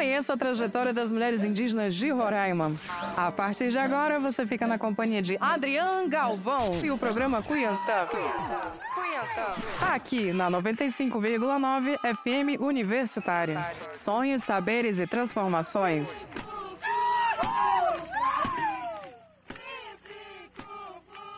Conheça a trajetória das mulheres indígenas de Roraima. A partir de agora, você fica na companhia de Adrian Galvão e o programa Cuiantã. Aqui na 95,9 FM Universitária. Sonhos, saberes e transformações.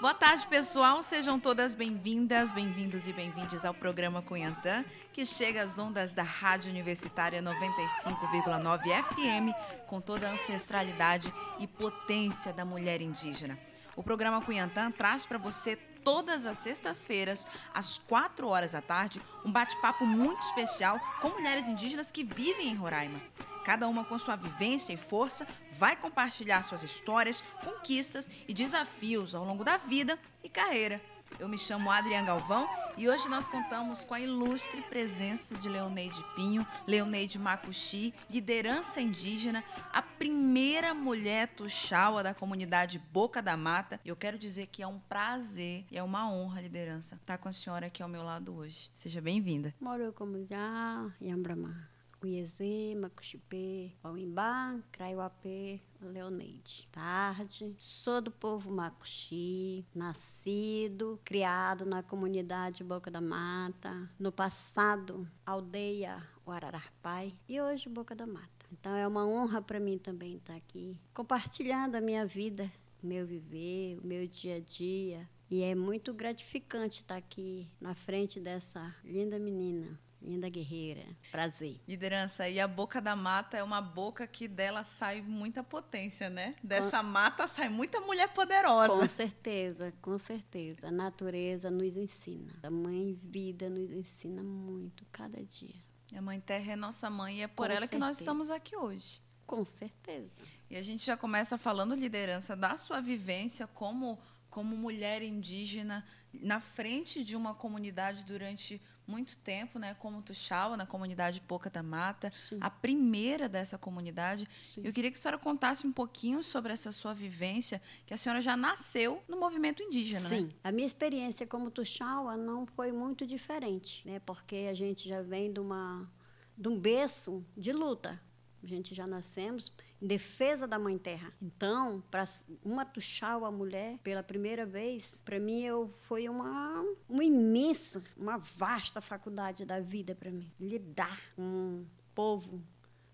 Boa tarde, pessoal. Sejam todas bem-vindas, bem-vindos e bem-vindes ao programa Cunhantã, que chega às ondas da Rádio Universitária 95,9 FM, com toda a ancestralidade e potência da mulher indígena. O programa Cunhantã traz para você todas as sextas-feiras, às 4 horas da tarde, um bate-papo muito especial com mulheres indígenas que vivem em Roraima. Cada uma com sua vivência e força vai compartilhar suas histórias, conquistas e desafios ao longo da vida e carreira. Eu me chamo Adriana Galvão e hoje nós contamos com a ilustre presença de Leoneide Pinho, Leoneide Macuxi, liderança indígena, a primeira mulher tuxaua da comunidade Boca da Mata. E eu quero dizer que é um prazer e é uma honra, liderança, estar com a senhora aqui ao meu lado hoje. Seja bem-vinda. Moro comunidade Yambrama. Cuiezê, Macuxipê, Pauimbá, Craiuapê, Leoneide. Tarde, sou do povo Macuxi, nascido, criado na comunidade Boca da Mata, no passado, aldeia Arararpai e hoje Boca da Mata. Então é uma honra para mim também estar aqui, compartilhando a minha vida, meu viver, o meu dia a dia. E é muito gratificante estar aqui na frente dessa linda menina. Linda guerreira. Prazer. Liderança, e a boca da mata é uma boca que dela sai muita potência, né? Dessa com... mata sai muita mulher poderosa. Com certeza, com certeza. A natureza nos ensina. A mãe vida nos ensina muito cada dia. A mãe terra é nossa mãe e é por com ela certeza. que nós estamos aqui hoje. Com certeza. E a gente já começa falando, liderança, da sua vivência como, como mulher indígena na frente de uma comunidade durante muito tempo, né, como Tuxaua, na comunidade Poca da Mata, Sim. a primeira dessa comunidade. Sim. Eu queria que a senhora contasse um pouquinho sobre essa sua vivência, que a senhora já nasceu no movimento indígena, Sim. Né? A minha experiência como Tuxaua não foi muito diferente, né, porque a gente já vem de uma de um berço de luta. A gente já nascemos em defesa da mãe terra. Então, para uma tuxal a mulher pela primeira vez, para mim eu foi uma uma imensa, uma vasta faculdade da vida para mim. Lidar com um povo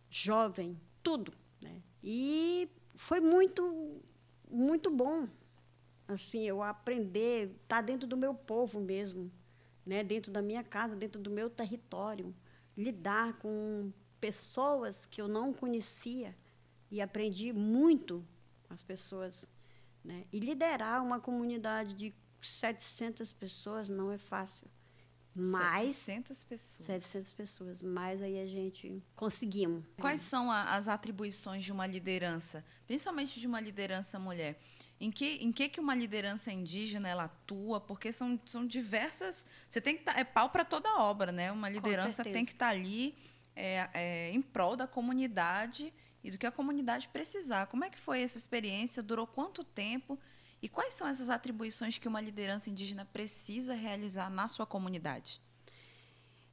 jovem, tudo, né? E foi muito muito bom. Assim, eu aprender, estar tá dentro do meu povo mesmo, né? Dentro da minha casa, dentro do meu território, lidar com pessoas que eu não conhecia e aprendi muito com as pessoas. Né? E liderar uma comunidade de 700 pessoas não é fácil. Mais 700 pessoas. 700 pessoas, mas aí a gente conseguimos. Quais são a, as atribuições de uma liderança, principalmente de uma liderança mulher? Em que, em que, que uma liderança indígena ela atua? Porque são, são diversas. Você tem que tá, é pau para toda obra, né? Uma liderança tem que estar tá ali é, é, em prol da comunidade e do que a comunidade precisar. Como é que foi essa experiência? Durou quanto tempo? E quais são essas atribuições que uma liderança indígena precisa realizar na sua comunidade?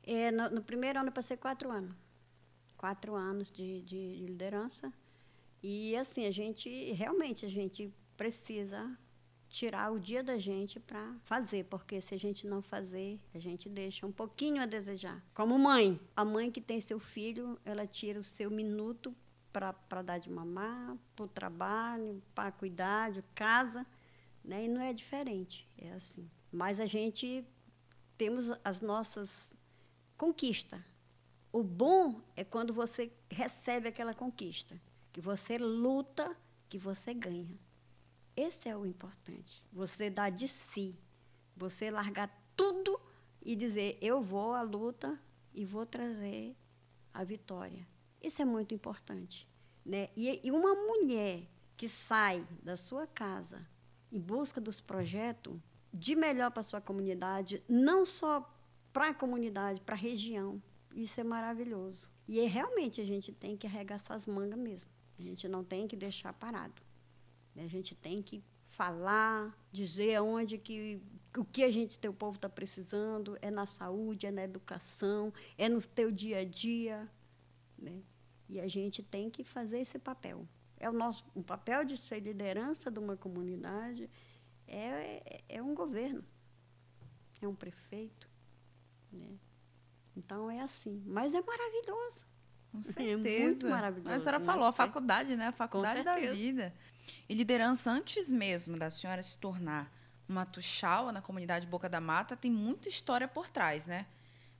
É, no, no, primeiro ano eu passei quatro anos. Quatro anos de, de, de liderança. E assim, a gente, realmente, a gente precisa tirar o dia da gente para fazer, porque se a gente não fazer, a gente deixa um pouquinho a desejar. Como mãe, a mãe que tem seu filho, ela tira o seu minuto para dar de mamar, para o trabalho, para cuidar de casa, né? E não é diferente, é assim. Mas a gente temos as nossas conquistas. O bom é quando você recebe aquela conquista, que você luta, que você ganha. Esse é o importante. Você dar de si. Você largar tudo e dizer: eu vou à luta e vou trazer a vitória. Isso é muito importante. Né? E, e uma mulher que sai da sua casa em busca dos projetos de melhor para a sua comunidade, não só para a comunidade, para a região, isso é maravilhoso. E é, realmente a gente tem que arregaçar as mangas mesmo. A gente não tem que deixar parado. A gente tem que falar, dizer aonde que o que a gente, teu povo está precisando, é na saúde, é na educação, é no teu dia a dia. Né? E a gente tem que fazer esse papel. É o nosso o papel de ser liderança de uma comunidade é, é, é um governo, é um prefeito, né? Então é assim, mas é maravilhoso. Com É certeza. muito maravilhoso. A senhora né? falou, a faculdade, né? A faculdade da vida. E liderança, antes mesmo da senhora se tornar uma tuxaua na comunidade Boca da Mata, tem muita história por trás, né?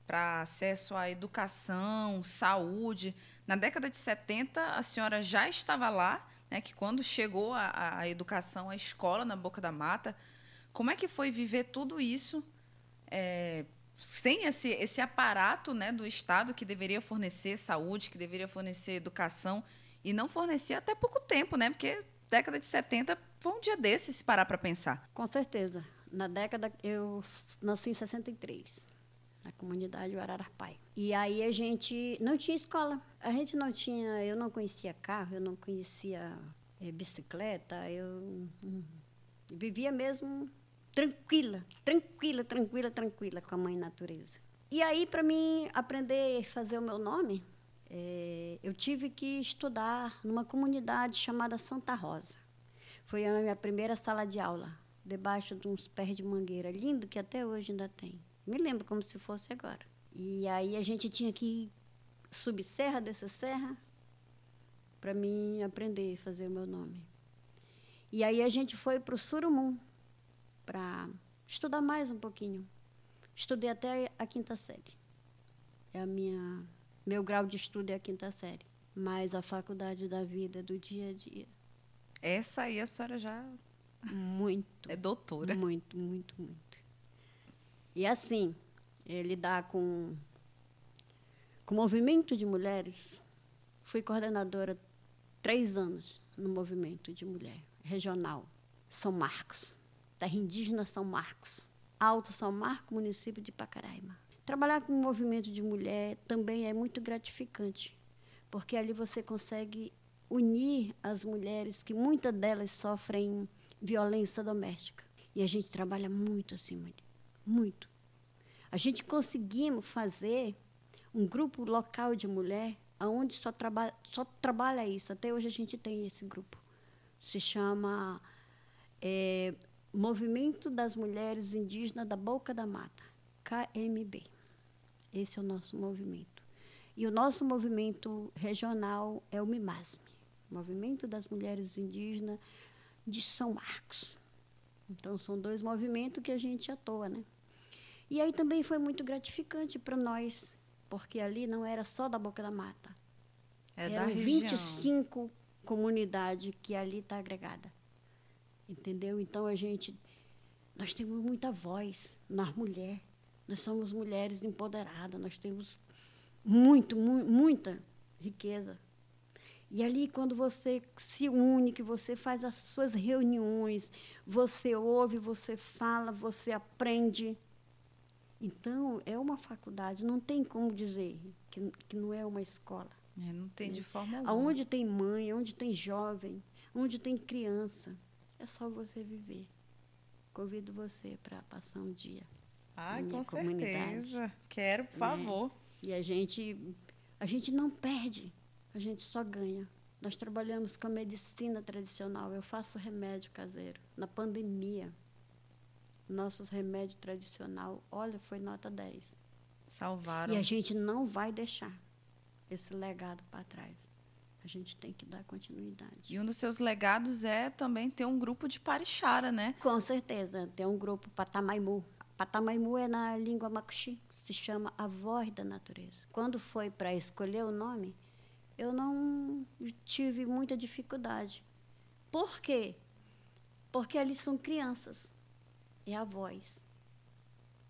Para acesso à educação, saúde. Na década de 70, a senhora já estava lá, né? Que quando chegou a, a- educação, a escola na Boca da Mata. Como é que foi viver tudo isso é, sem esse, esse aparato né, do Estado que deveria fornecer saúde, que deveria fornecer educação, e não fornecia até pouco tempo, né? Porque década de 70 foi um dia desses, se parar para pensar. Com certeza. Na década, eu nasci em 63, na comunidade Ararapai. E aí a gente não tinha escola. A gente não tinha, eu não conhecia carro, eu não conhecia eh, bicicleta, eu hum, vivia mesmo tranquila, tranquila, tranquila, tranquila com a mãe natureza. E aí, para mim aprender a fazer o meu nome, eh, eu tive que estudar numa comunidade chamada Santa Rosa. Foi a minha primeira sala de aula, debaixo de uns pés de mangueira lindo que até hoje ainda tem. Me lembro como se fosse agora. E aí a gente tinha que subir serra dessa serra para mim aprender a fazer o meu nome. E aí a gente foi para o Surumum para estudar mais um pouquinho. Estudei até a quinta série. É a minha meu grau de estudo é a quinta série, mas a faculdade da vida do dia a dia Essa aí a senhora já muito é doutora. Muito, muito, muito. E assim, eh, lidar com com o movimento de mulheres, fui coordenadora três anos no movimento de mulher regional São Marcos, terra indígena São Marcos, Alto São Marcos, município de Pacaraima. Trabalhar com o movimento de mulher também é muito gratificante, porque ali você consegue unir as mulheres que muitas delas sofrem violência doméstica. E a gente trabalha muito assim, muito. A gente conseguimos fazer um grupo local de mulher onde só, só trabalha isso. Até hoje a gente tem esse grupo. Se chama é, Movimento das Mulheres Indígenas da Boca da Mata, KMB. Esse é o nosso movimento. E o nosso movimento regional é o MIMASME, Movimento das Mulheres Indígenas de São Marcos. Então, são dois movimentos que a gente atua, né? E aí também foi muito gratificante para nós, porque ali não era só da Boca da Mata. É da Eram região. 25 comunidades que ali está agregada. Entendeu? Então, a gente... Nós temos muita voz, nós mulher. Nós somos mulheres empoderadas, nós temos muito, mu muita riqueza. E ali, quando você se une, que você faz as suas reuniões, você ouve, você fala, você aprende. Então, é uma faculdade, não tem como dizer que, que não é uma escola. É, não tem de forma alguma. Aonde tem mãe, onde tem jovem, onde tem criança, é só você viver. Convido você para passar um dia. Minha com comunidade. certeza. Quero, por favor. E a gente, a gente não perde, a gente só ganha. Nós trabalhamos com a medicina tradicional. Eu faço remédio caseiro. Na pandemia, nossos remédios tradicional, olha, foi nota 10. Salvaram. E a gente não vai deixar esse legado para trás. A gente tem que dar continuidade. E um dos seus legados é também ter um grupo de parixara, né? Com certeza. Tem um grupo Patamaimu. Patamaimu é na língua macuxi, se chama A Voz da Natureza. Quando foi para escolher o nome, eu não tive muita dificuldade. Por quê? Porque ali são crianças. É a voz.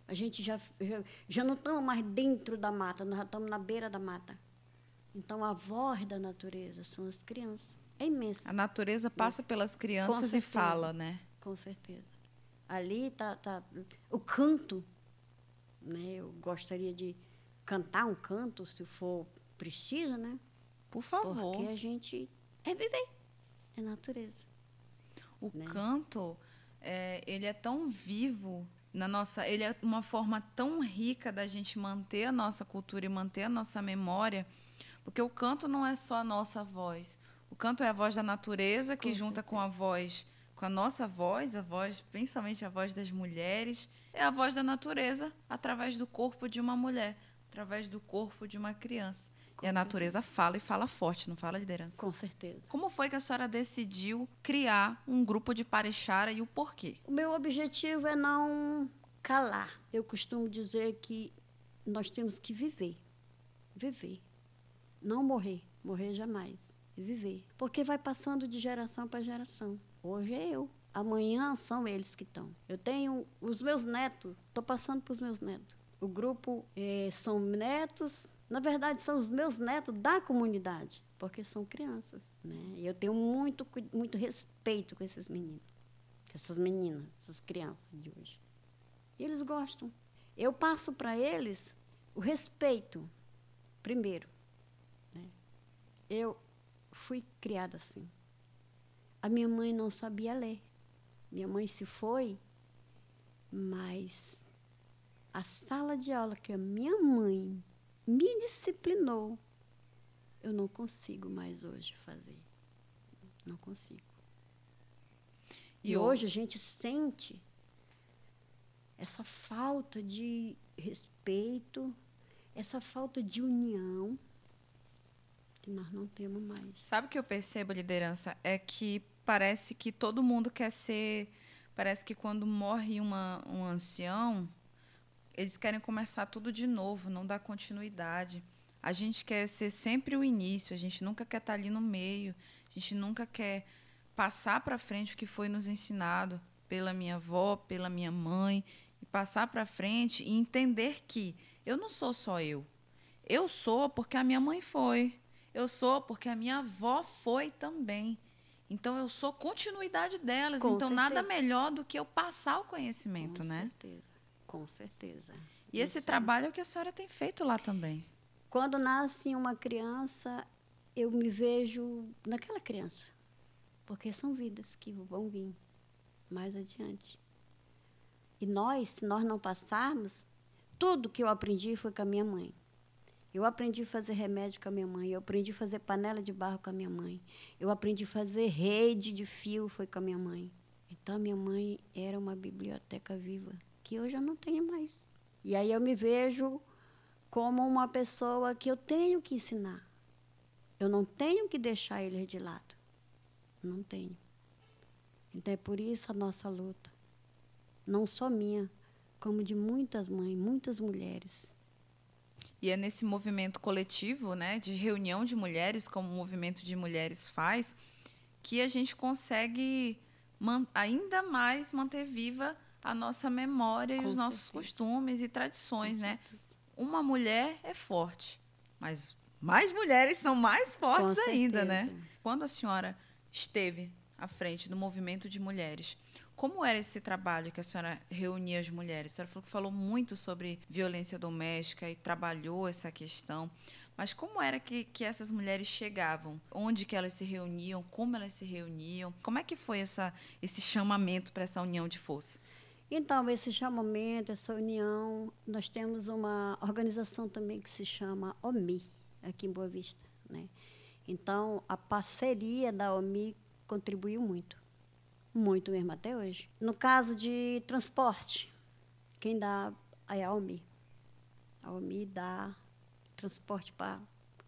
A gente já, já, já não estamos mais dentro da mata, nós já estamos na beira da mata. Então, a voz da natureza são as crianças. É imenso. A natureza passa pelas Com crianças e fala, né? Com certeza. Ali tá, tá o canto, né? Eu gostaria de cantar um canto, se for preciso, né? Por favor. Porque a gente é viver, é natureza. O né? canto, é, ele é tão vivo na nossa, ele é uma forma tão rica da gente manter a nossa cultura e manter a nossa memória, Porque o canto não é só a nossa voz. O canto é a voz da natureza que Com junta certeza. com a voz, com a nossa voz, a voz, principalmente a voz das mulheres, é a voz da natureza através do corpo de uma mulher, através do corpo de uma criança. Com e a natureza fala e fala forte, não fala liderança. Com certeza. Como foi que a senhora decidiu criar um grupo de parechara e o porquê? O meu objetivo é não calar. Eu costumo dizer que nós temos que viver. Viver. Não morrer. Morrer jamais. Viver. Porque vai passando de geração para geração. Hoje é eu. Amanhã são eles que estão. Eu tenho os meus netos. Estou passando para os meus netos. O grupo eh, são netos. Na verdade, são os meus netos da comunidade. Porque são crianças. Né? E eu tenho muito, muito respeito com esses meninos com essas meninas, essas crianças de hoje. E eles gostam. Eu passo para eles o respeito, primeiro. né? Eu fui criada assim. A minha mãe não sabia ler. Minha mãe se foi, mas a sala de aula que a minha mãe me disciplinou, eu não consigo mais hoje fazer. Não consigo. E, E hoje a gente sente essa falta de respeito, essa falta de união que nós não temos mais. Sabe o que eu percebo, liderança? É que parece que todo mundo quer ser. Parece que quando morre uma, um ancião, eles querem começar tudo de novo, não dá continuidade. A gente quer ser sempre o início, a gente nunca quer estar ali no meio, a gente nunca quer passar para frente o que foi nos ensinado pela minha avó, pela minha mãe, e passar para frente e entender que eu não sou só eu. Eu sou porque a minha mãe foi. Eu sou porque a minha avó foi também. Então eu sou continuidade delas. Com então nada certeza. melhor do que eu passar o conhecimento, Com né? certeza. Com certeza. E esse Isso. trabalho é o que a senhora tem feito lá também. Quando nasce uma criança, eu me vejo naquela criança. Porque são vidas que vão vir mais adiante. E nós, se nós não passarmos, tudo que eu aprendi foi com a minha mãe. Eu aprendi a fazer remédio com a minha mãe, eu aprendi a fazer panela de barro com a minha mãe, eu aprendi a fazer rede de fio foi com a minha mãe. Então, a minha mãe era uma biblioteca viva, que hoje eu não tenho mais. E aí eu me vejo como uma pessoa que eu tenho que ensinar. Eu não tenho que deixar eles de lado. Não tenho. Então é por isso a nossa luta. Não só minha, como de muitas mães, muitas mulheres. E é nesse movimento coletivo, né, de reunião de mulheres, como o movimento de mulheres faz, que a gente consegue ainda mais manter viva a nossa memória e Com os nossos certeza. costumes e tradições, né? Uma mulher é forte, mas mais mulheres são mais fortes Com ainda, né? certeza. Quando a senhora esteve à frente do movimento de mulheres, como era esse trabalho que a senhora reunia as mulheres? A senhora falou falou muito sobre violência doméstica e trabalhou essa questão. Mas como era que, que essas mulheres chegavam? Onde que elas se reuniam? Como elas se reuniam? Como é que foi essa, esse chamamento para essa união de força? Então, esse chamamento, essa união, nós temos uma organização também que se chama OMI, aqui em Boa Vista. Né? Então, a parceria da OMI contribuiu muito, muito mesmo até hoje. No caso de transporte, quem dá é a OMI. A OMI dá transporte para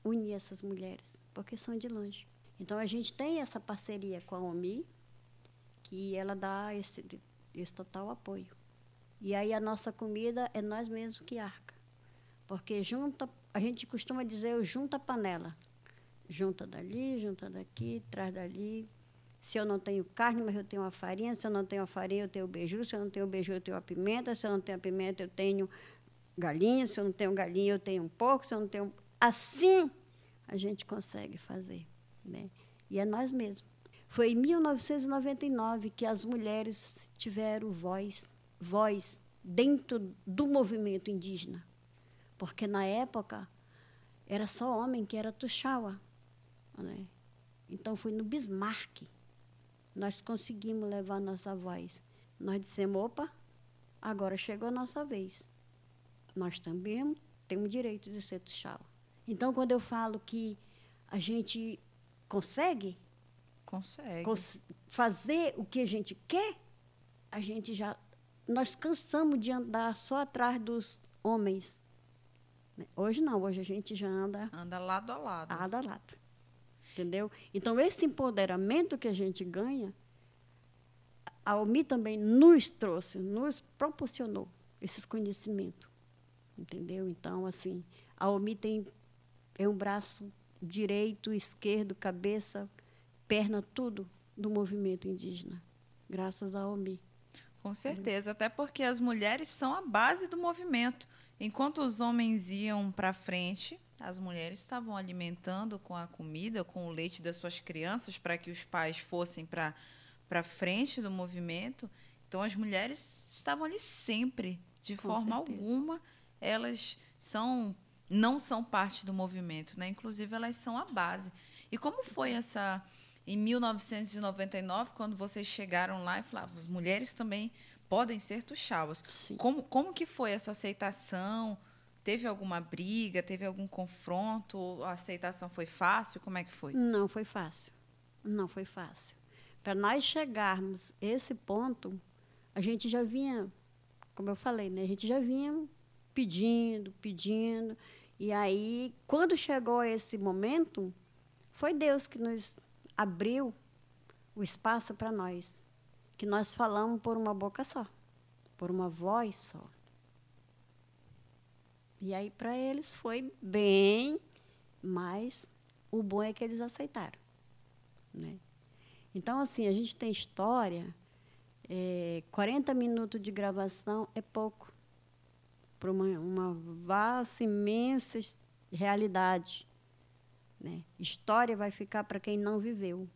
unir essas mulheres, porque são de longe. Então, a gente tem essa parceria com a OMI, que ela dá esse, esse total apoio. E aí a nossa comida é nós mesmos que arca. Porque junta, a gente costuma dizer, eu junta a panela. Junta dali, junta daqui, traz dali. Se eu não tenho carne, mas eu tenho a farinha. Se eu não tenho a farinha, eu tenho o beiju. Se eu não tenho o beiju, eu tenho a pimenta. Se eu não tenho a pimenta, eu tenho galinha. Se eu não tenho galinha, eu tenho um porco. Se eu não tenho... Assim a gente consegue fazer. Né? E é nós mesmos. Foi em 1999 que as mulheres tiveram voz, voz dentro do movimento indígena. Porque na época era só homem que era tuxaua. Né? Então foi no Bismarck. Nós conseguimos levar nossa voz. Nós dissemos, opa, agora chegou a nossa vez. Nós também temos direito de ser tuxaua. Então, quando eu falo que a gente consegue, Consegue. cons fazer o que a gente quer, a gente já. Nós cansamos de andar só atrás dos homens. Hoje não, hoje a gente já anda Anda lado a lado. lado a lado. Entendeu? Então, esse empoderamento que a gente ganha, a OMI também nos trouxe, nos proporcionou esses conhecimentos. Entendeu? Então, assim, a OMI tem é um braço direito, esquerdo, cabeça, perna, tudo do movimento indígena, graças à OMI. Com certeza, até porque as mulheres são a base do movimento. Enquanto os homens iam para frente, as mulheres estavam alimentando com a comida, com o leite das suas crianças, para que os pais fossem para frente do movimento. Então, as mulheres estavam ali sempre, de Com forma certeza. alguma, elas são não são parte do movimento, né? Inclusive, elas são a base. E como foi essa em 1999, quando vocês chegaram lá e falavam, as mulheres também podem ser tuxauas. Como, como que foi essa aceitação? Teve alguma briga? Teve algum confronto? A aceitação foi fácil? Como é que foi? Não foi fácil. Não foi fácil. Para nós chegarmos a esse ponto, a gente já vinha, como eu falei, né? A gente já vinha pedindo, pedindo. E aí, quando chegou esse momento, foi Deus que nos abriu o espaço para nós. Que nós falamos por uma boca só, por uma voz só. E aí, para eles, foi bem, mas o bom é que eles aceitaram. Né? Então, assim, a gente tem história, é, 40 minutos de gravação é pouco para uma, uma vasta, imensa realidade. Né? História vai ficar para quem não viveu,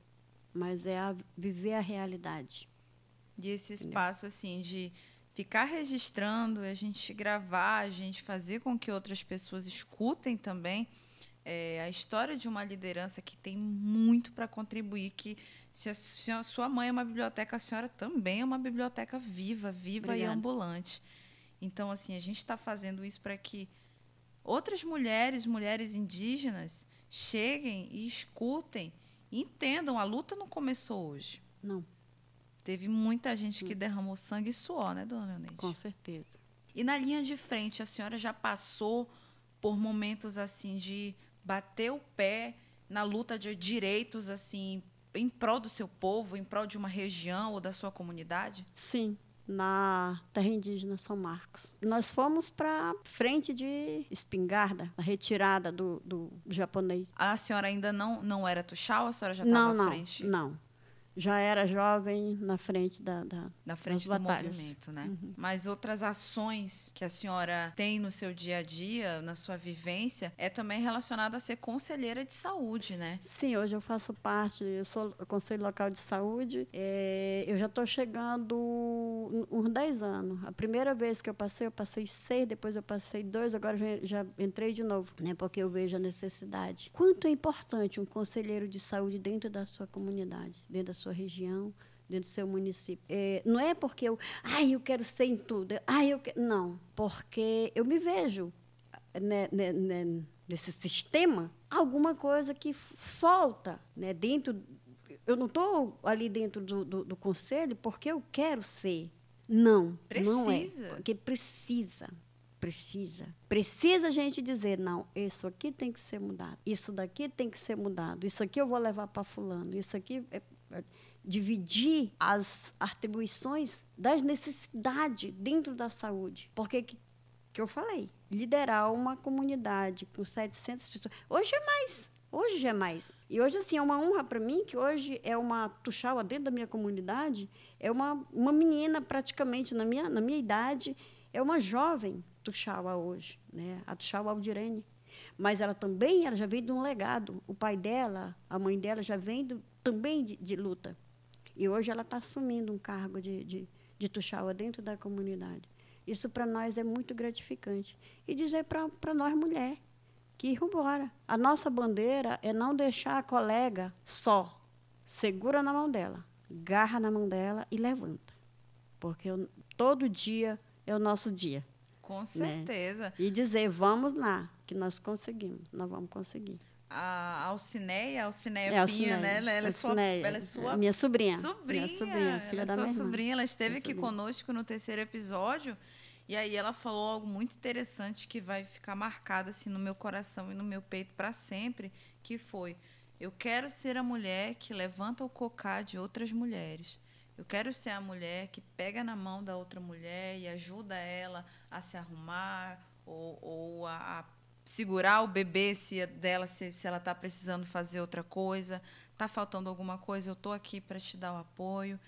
mas é a, viver a realidade. E esse espaço, assim, de ficar registrando, a gente gravar, a gente fazer com que outras pessoas escutem também é, a história de uma liderança que tem muito para contribuir, que se a senhora- sua mãe é uma biblioteca, a senhora também é uma biblioteca viva, viva e Obrigada. ambulante. Então, assim, a gente está fazendo isso para que outras mulheres, mulheres indígenas, cheguem e escutem, e entendam, a luta não começou hoje. Não, Teve muita gente que derramou sangue e suor, né, dona Leonete? com certeza. E na linha de frente, a senhora já passou por momentos assim de bater o pé na luta de direitos assim em prol do seu povo, em prol de uma região ou da sua comunidade? Sim, na terra indígena São Marcos. Nós fomos para frente de espingarda, a retirada do, do japonês. A senhora ainda não não era tuxau, a senhora já não, estava não, à frente não. Já era jovem na frente da, da na frente do batalhas. movimento, né? Mas outras ações que a senhora tem no seu dia a dia, na sua vivência, é também relacionada a ser conselheira de saúde, né? Sim, hoje eu faço parte, eu sou Conselho Local de Saúde. é, eu já estou chegando uns 10 anos. A primeira vez que eu passei, eu passei seis, depois eu passei dois, agora já, já entrei de novo, né, porque eu vejo a necessidade. Quanto é importante um conselheiro de saúde dentro da sua comunidade, dentro da sua região, dentro do seu município. É, não é porque eu, ai, eu quero ser em tudo. Ai, eu que-" Não, porque eu me vejo né, né, né, nesse sistema alguma coisa que falta né, dentro. Eu não estou ali dentro do, do, do conselho porque eu quero ser. Não, não é. Precisa. Porque precisa. Precisa. Precisa a gente dizer, não, isso aqui tem que ser mudado, isso daqui tem que ser mudado, isso aqui eu vou levar para fulano, isso aqui é- dividir as atribuições das necessidades dentro da saúde. Porque que, que eu falei, liderar uma comunidade com 700 pessoas, hoje é mais. Hoje é mais. E hoje, assim, é uma honra para mim, que hoje é uma tuxaua dentro da minha comunidade, é uma, uma menina praticamente na minha, na minha idade, é uma jovem tuxaua hoje, né? a tuxaua Aldirene. Mas ela também ela já veio de um legado. O pai dela, a mãe dela já vem do, também de, de luta. E hoje ela está assumindo um cargo de, de, de tuxaua dentro da comunidade. Isso para nós é muito gratificante. E dizer para nós, mulher, que ir embora. A nossa bandeira é não deixar a colega só. Segura na mão dela, garra na mão dela e levanta. Porque eu- todo dia é o nosso dia. Com certeza. E dizer, vamos lá, que nós conseguimos, nós vamos conseguir. A Alcineia, a Alcineia É, Pinha, Alcineia, né? Ela, é sua, ela é sua Minha sobrinha. sobrinha. Minha sobrinha, filha ela é da sua minha irmã. sobrinha. Ela esteve Minha aqui sobrinha. conosco no terceiro episódio. E aí ela falou algo muito interessante que vai ficar marcado assim no meu coração e no meu peito para sempre, que foi: eu quero ser a mulher que levanta o cocá de outras mulheres. Eu quero ser a mulher que pega na mão da outra mulher e ajuda ela a se arrumar ou, ou a, a segurar o bebê se dela se, se ela está precisando fazer outra coisa, está faltando alguma coisa, eu estou aqui para te dar o apoio.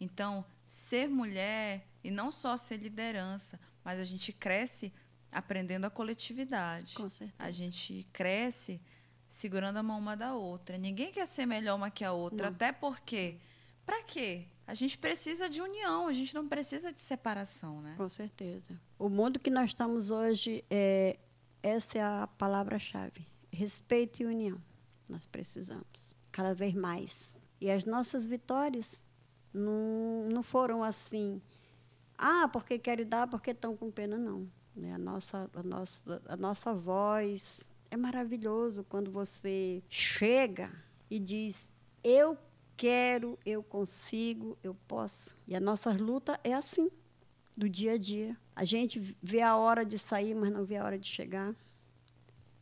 Então, ser mulher e não só ser liderança, mas a gente cresce aprendendo a coletividade. Com certeza. A gente cresce segurando a mão uma da outra. Ninguém quer ser melhor uma que a outra, até porque para quê? A gente precisa de união, a gente não precisa de separação, né? Com certeza. O mundo que nós estamos hoje, é, essa é a palavra-chave. Respeito e união. Nós precisamos, cada vez mais. E as nossas vitórias não, não foram assim, ah, porque querem dar, porque estão com pena, não. Né? A, nossa, a, nossa, a nossa voz é maravilhoso quando você chega e diz, eu quero, eu consigo, eu posso. E a nossa luta é assim do dia a dia. A gente vê a hora de sair, mas não vê a hora de chegar.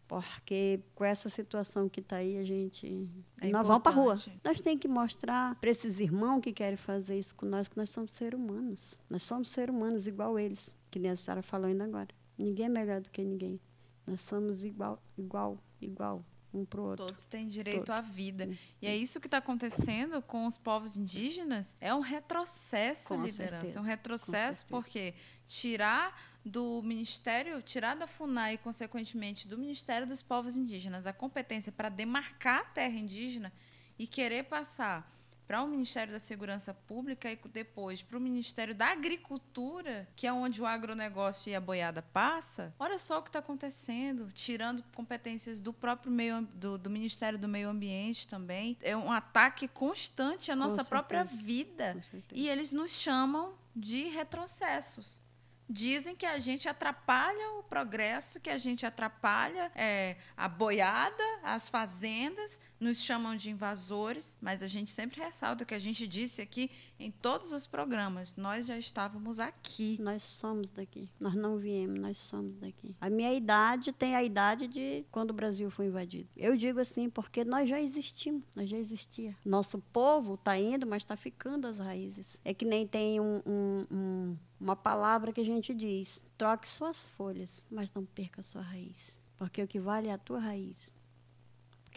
Porque com essa situação que está aí, a gente. É nós vamos para a rua. importante. Nós temos que mostrar para esses irmãos que querem fazer isso com nós que nós somos seres humanos. Nós somos seres humanos igual eles, que nem a senhora falou ainda agora. Ninguém é melhor do que ninguém. Nós somos igual, igual, igual, um para o outro. Todos têm direito Todos. à vida. E é isso que está acontecendo com os povos indígenas. É um retrocesso, Com liderança. certeza, É um retrocesso porque tirar do Ministério, tirar da FUNAI e, consequentemente, do Ministério dos Povos Indígenas a competência para demarcar a terra indígena e querer passar para o Ministério da Segurança Pública e depois para o Ministério da Agricultura, que é onde o agronegócio e a boiada passa, olha só o que está acontecendo, tirando competências do próprio meio do, do Ministério do Meio Ambiente também. É um ataque constante à nossa própria vida. E eles nos chamam de retrocessos. Dizem que a gente atrapalha o progresso, que a gente atrapalha é, a boiada, as fazendas, nos chamam de invasores, mas a gente sempre ressalta que a gente disse aqui em todos os programas, nós já estávamos aqui. Nós somos daqui. Nós não viemos, nós somos daqui. A minha idade tem a idade de quando o Brasil foi invadido. Eu digo assim porque nós já existimos, nós já existia. Nosso povo está indo, mas está ficando as raízes. É que nem tem um- um- um- uma palavra que a gente diz: troque suas folhas, mas não perca sua raiz. Porque o que vale é a tua raiz.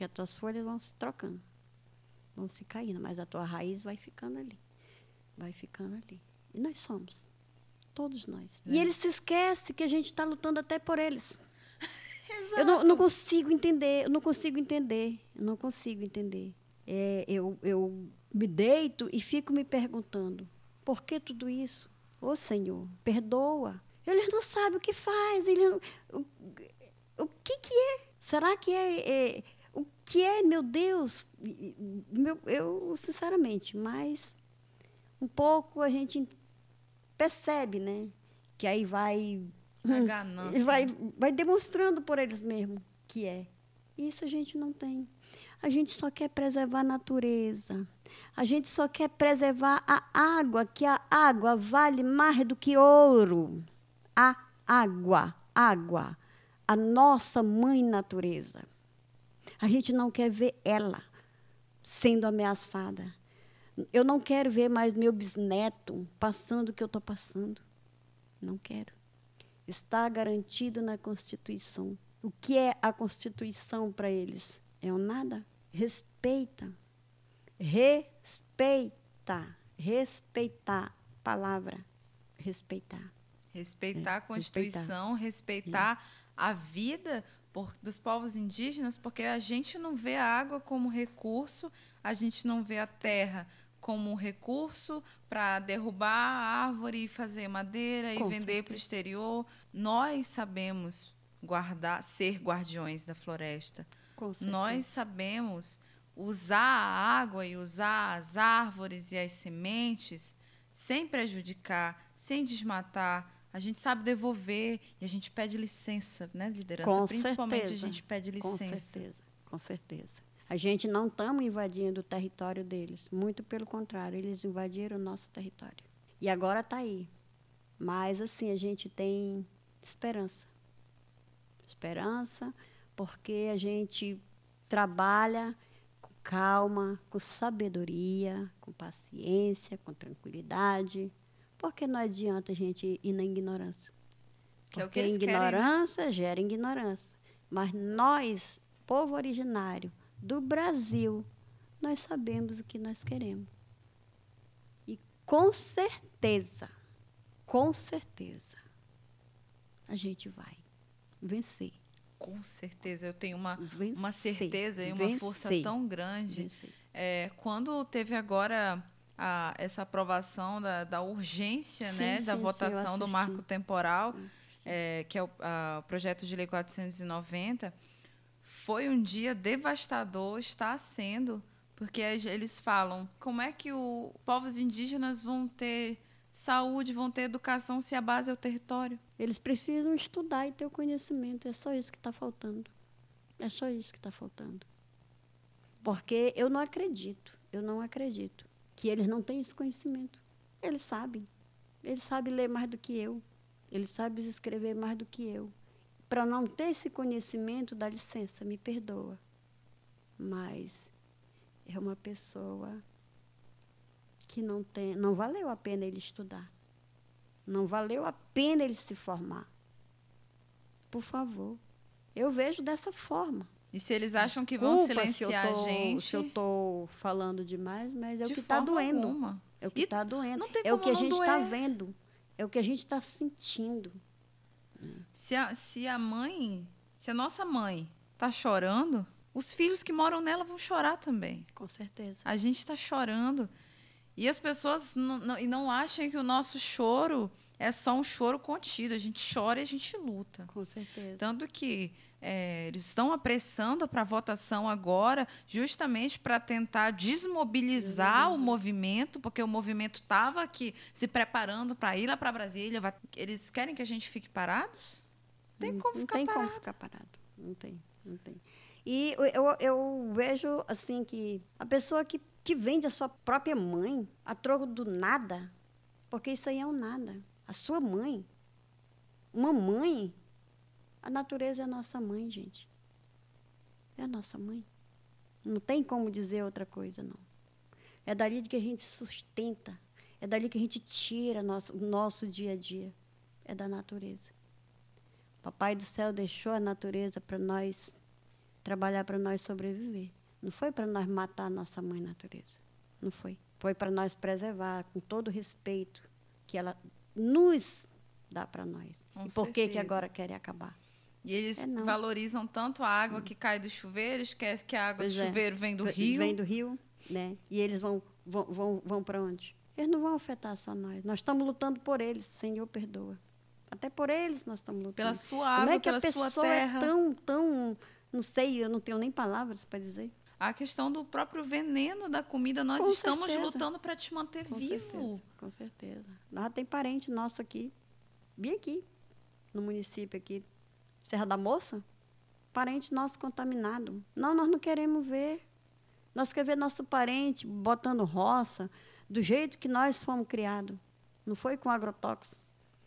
Porque as tuas folhas vão se trocando, vão se caindo, mas a tua raiz vai ficando ali. Vai ficando ali. E nós somos. Todos nós. E eles se esquecem que a gente está lutando até por eles. Eu não, não consigo entender, eu não consigo entender, eu não consigo entender. É, eu, eu me deito e fico me perguntando, por que tudo isso? Ô Senhor, perdoa. Eles não sabem o que faz, eles não- o, o que que é? Será que é, é- que é, meu Deus? Meu, eu, sinceramente, mas um pouco a gente percebe, né? Que aí vai A ganância. vai, vai demonstrando por eles mesmos que é. Isso a gente não tem. A gente só quer preservar a natureza. A gente só quer preservar a água, que a água vale mais do que ouro. A água, água, a nossa mãe natureza. A gente não quer ver ela sendo ameaçada. Eu não quero ver mais meu bisneto passando o que eu estou passando. Não quero está garantido na Constituição. O que é a Constituição para eles? É um nada. Respeita. Respeita. Respeitar. Palavra. Respeitar. Respeitar É, a Constituição, respeitar a vida por- dos povos indígenas, porque a gente não vê a água como recurso, a gente não vê a terra como recurso para derrubar a árvore e fazer madeira e Com vender para o exterior. Nós sabemos guardar, ser guardiões da floresta. Nós sabemos usar a água e usar as árvores e as sementes sem prejudicar, sem desmatar a gente sabe devolver e a gente pede licença, né, liderança? Com Principalmente certeza. a gente pede Com licença. certeza, com certeza. A gente não estamos invadindo o território deles, muito pelo contrário, eles invadiram o nosso território. E agora está aí. Mas, assim, a gente tem esperança. Esperança, porque a gente trabalha com calma, com sabedoria, com paciência, com tranquilidade. Porque não adianta a gente ir na ignorância. Que é o que Porque querem, né? ignorância gera ignorância. Mas nós, povo originário do Brasil, nós sabemos o que nós queremos. E com certeza, com certeza, a gente vai vencer. Com certeza, eu tenho uma, vencer uma certeza e uma força vencer, tão grande. É, quando teve agora a- essa aprovação da, da urgência Sim, né, sim, da sim, votação do marco temporal, é, que é o, a- projeto de lei 490, foi um dia devastador, está sendo, porque eles falam como é que os povos indígenas vão ter saúde, vão ter educação se a base é o território. Eles precisam estudar e ter o conhecimento. É só isso que está faltando. É só isso que está faltando. Porque eu não acredito, eu não acredito que eles não têm esse conhecimento. Eles sabem. Eles sabem ler mais do que eu. Eles sabem escrever mais do que eu. Para não ter esse conhecimento, dá licença, me perdoa. Mas é uma pessoa que não tem, não valeu a pena ele estudar. Não valeu a pena ele se formar. Por favor. Eu vejo dessa forma. E se eles acham que vão Desculpa se eu silenciar tô- a gente, Se eu estou falando demais, mas é o que está doendo. alguma. É o que está doendo. não tem É o que a gente está vendo. É o que a gente está sentindo. Se a, se a mãe, se a nossa mãe está chorando, os filhos que moram nela vão chorar também. Com certeza. A gente está chorando. E as pessoas não, não, não acham que o nosso choro é só um choro contido. A gente chora e a gente luta. Com certeza. Tanto que é, eles estão apressando para a votação agora, justamente para tentar desmobilizar o movimento, porque o movimento estava aqui se preparando para ir lá para Brasília. Eles querem que a gente fique parados? Tem como não ficar tem parado. como ficar parado. Não tem, não tem. E eu, eu, eu vejo assim que a pessoa que, que vende a sua própria mãe a troco do nada, porque isso aí é um nada. A sua mãe, uma mãe, a natureza é a nossa mãe, gente. É a nossa mãe. Não tem como dizer outra coisa, não. É dali que a gente sustenta, é dali que a gente tira nosso, o nosso dia a dia. É da natureza. Papai do céu deixou a natureza para nós trabalhar para nós sobreviver. Não foi para nós matar a nossa mãe natureza. Não foi. Foi para nós preservar com todo o respeito que ela nos dá para nós. Com e por que que agora querem acabar? E eles É, valorizam tanto a água que cai do chuveiro, esquece que a água Pois do é. chuveiro vem do rio. Vem do rio, né? E eles vão vão, vão, vão para onde? Eles não vão afetar só nós. Nós estamos lutando por eles. Senhor, perdoa. Até por eles nós estamos lutando. Pela sua Como água, é que pela a sua pessoa terra. é tão, tão, não sei, eu não tenho nem palavras para dizer. A questão do próprio veneno da comida, nós Com estamos certeza. lutando para te manter Com vivo. certeza, com certeza. Nós tem parente nosso aqui, bem aqui, no município aqui, Serra da Moça, parente nosso contaminado. Não, nós não queremos ver. Nós queremos ver nosso parente botando roça do jeito que nós fomos criados. Não foi com agrotóxico.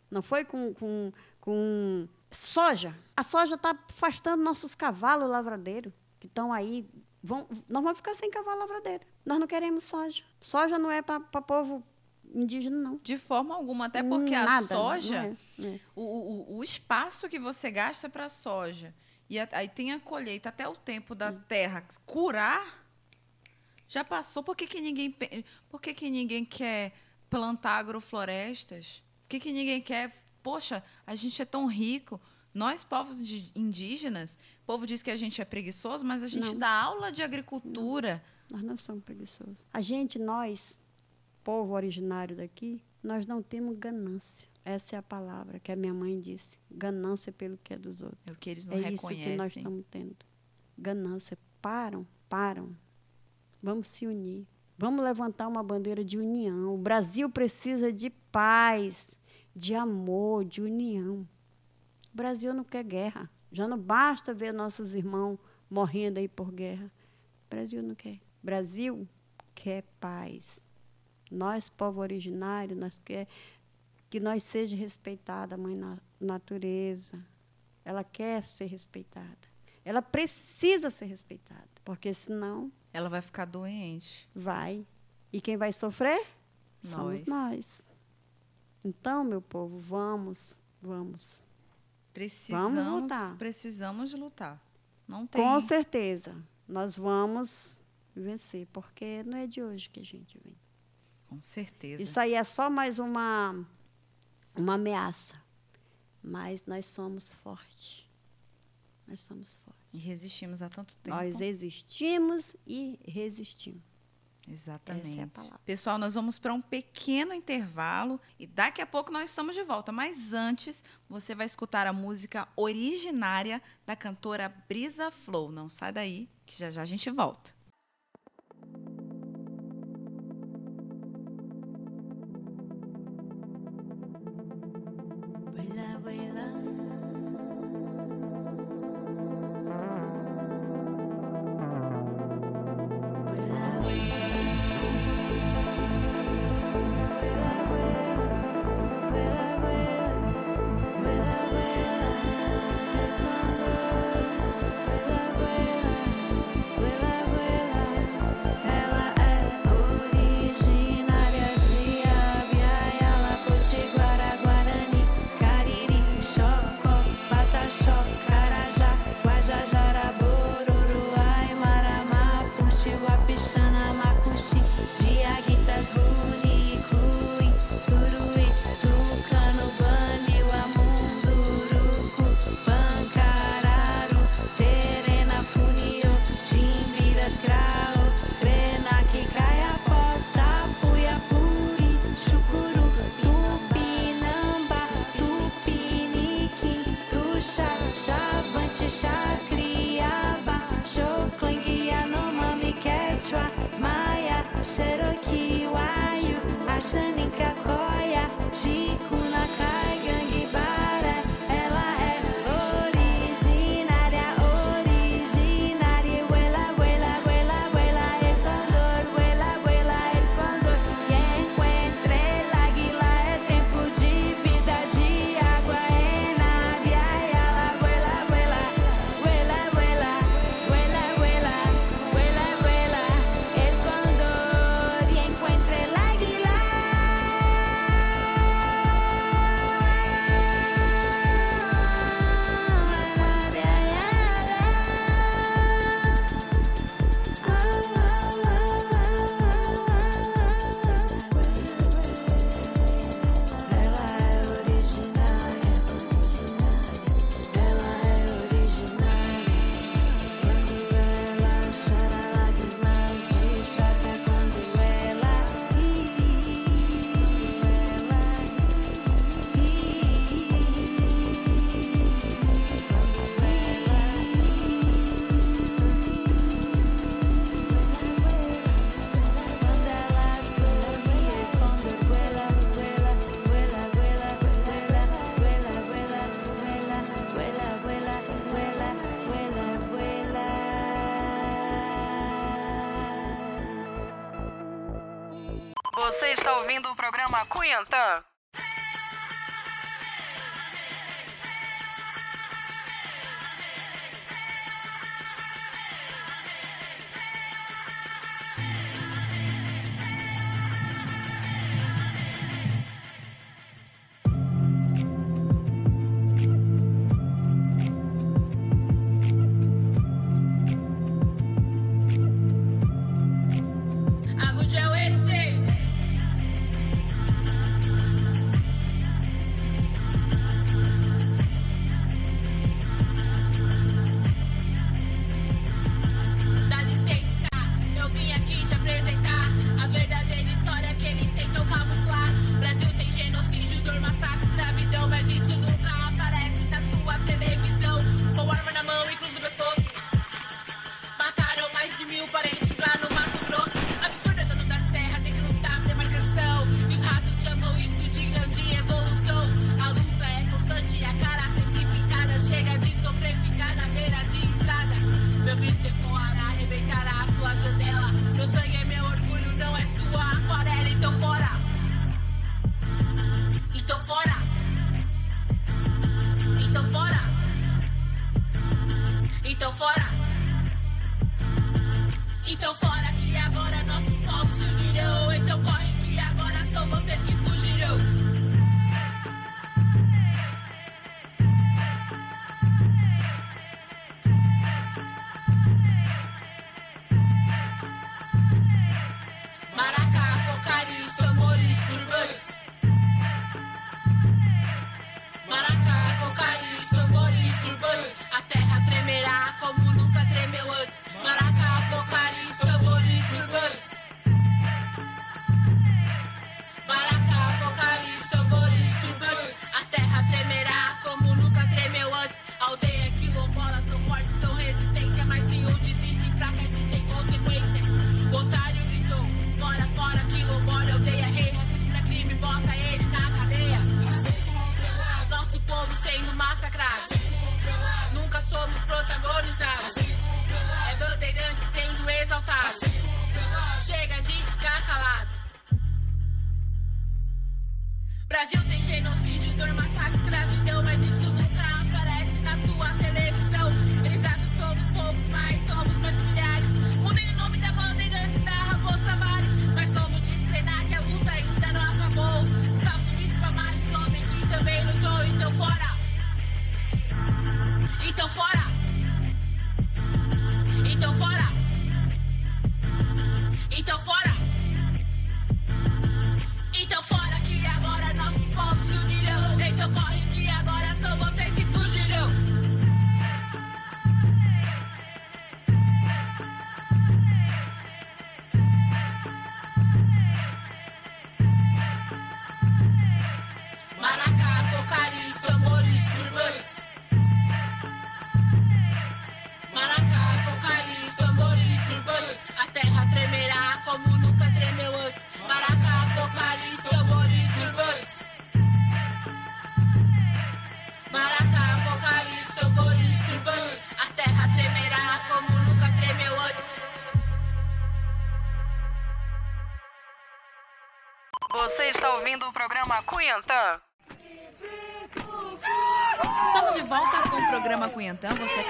Não foi com, com, com soja. A soja está afastando nossos cavalos lavradeiros, que estão aí. Vão, nós vamos ficar sem cavalo lavradeiro. Nós não queremos soja. Soja não é para povo indígena, não. De forma alguma, até porque a Nada, soja, não é, não é. o, o, o espaço que você gasta para a soja, e a- aí tem a colheita até o tempo da terra curar, já passou. Por que, que, ninguém, por que, que ninguém quer plantar agroflorestas? Por que, que ninguém quer. Poxa, a gente é tão rico. Nós, povos indígenas, o povo diz que a gente é preguiçoso, mas a gente Não. dá aula de agricultura. Nós não somos preguiçosos. A gente, nós, povo originário daqui, nós não temos ganância. Essa é a palavra que a minha mãe disse. Ganância pelo que é dos outros. É o que eles não é isso que nós reconhecem. estamos tendo. Ganância. Param, param. Vamos se unir. Vamos levantar uma bandeira de união. O Brasil precisa de paz. de amor, de união. O Brasil não quer guerra. Já não basta ver nossos irmãos morrendo aí por guerra. O Brasil não quer. O Brasil quer paz. Nós, povo originário, nós quer que nós seja respeitada a mãe na, natureza. Ela quer ser respeitada. Ela precisa ser respeitada, porque senão ela vai ficar doente. Vai. E quem vai sofrer? Nós. Somos nós. Então, meu povo, vamos, vamos. Precisamos, Vamos lutar. precisamos lutar. Não tem. Com certeza, nós vamos vencer, porque não é de hoje que a gente vem. Com certeza. Isso aí é só mais uma, uma ameaça. Mas nós somos fortes. Nós somos fortes. E resistimos há tanto tempo. Nós existimos e resistimos. Exatamente. Essa é a palavra. Pessoal, nós vamos para um pequeno intervalo e daqui a pouco nós estamos de volta. Mas antes, você vai escutar a música originária da cantora Brisa Flow. Não sai daí, que já já a gente volta.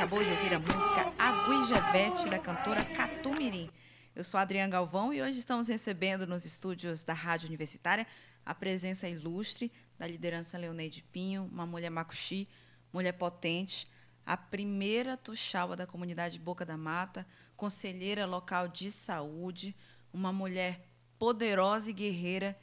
Acabou de ouvir a música Aguijevete, da cantora Catumirim. Eu sou Adriana Galvão e hoje estamos recebendo nos estúdios da Rádio Universitária a presença ilustre da liderança Leoneide Pinho, uma mulher macuxi, mulher potente, a primeira tuxaua da comunidade Boca da Mata, conselheira local de saúde, uma mulher poderosa e guerreira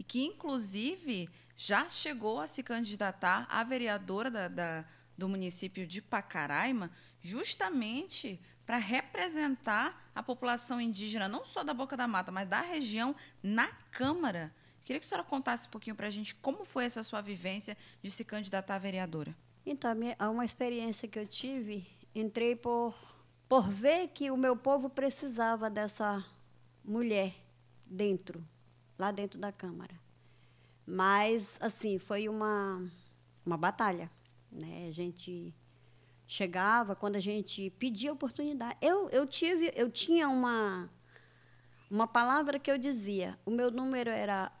e que, inclusive, já chegou a se candidatar a vereadora da, da- do município de Pacaraima, justamente para representar a população indígena, não só da Boca da Mata, mas da região, na Câmara. Queria que a senhora contasse um pouquinho para a gente como foi essa sua vivência de se candidatar a vereadora. Então, a uma experiência que eu tive, entrei por, por ver que o meu povo precisava dessa mulher dentro, lá dentro da Câmara. Mas, assim, foi uma, uma batalha. Né? A gente chegava, quando a gente pedia oportunidade. Eu, eu, tive, eu tinha uma, uma palavra que eu dizia. O meu número era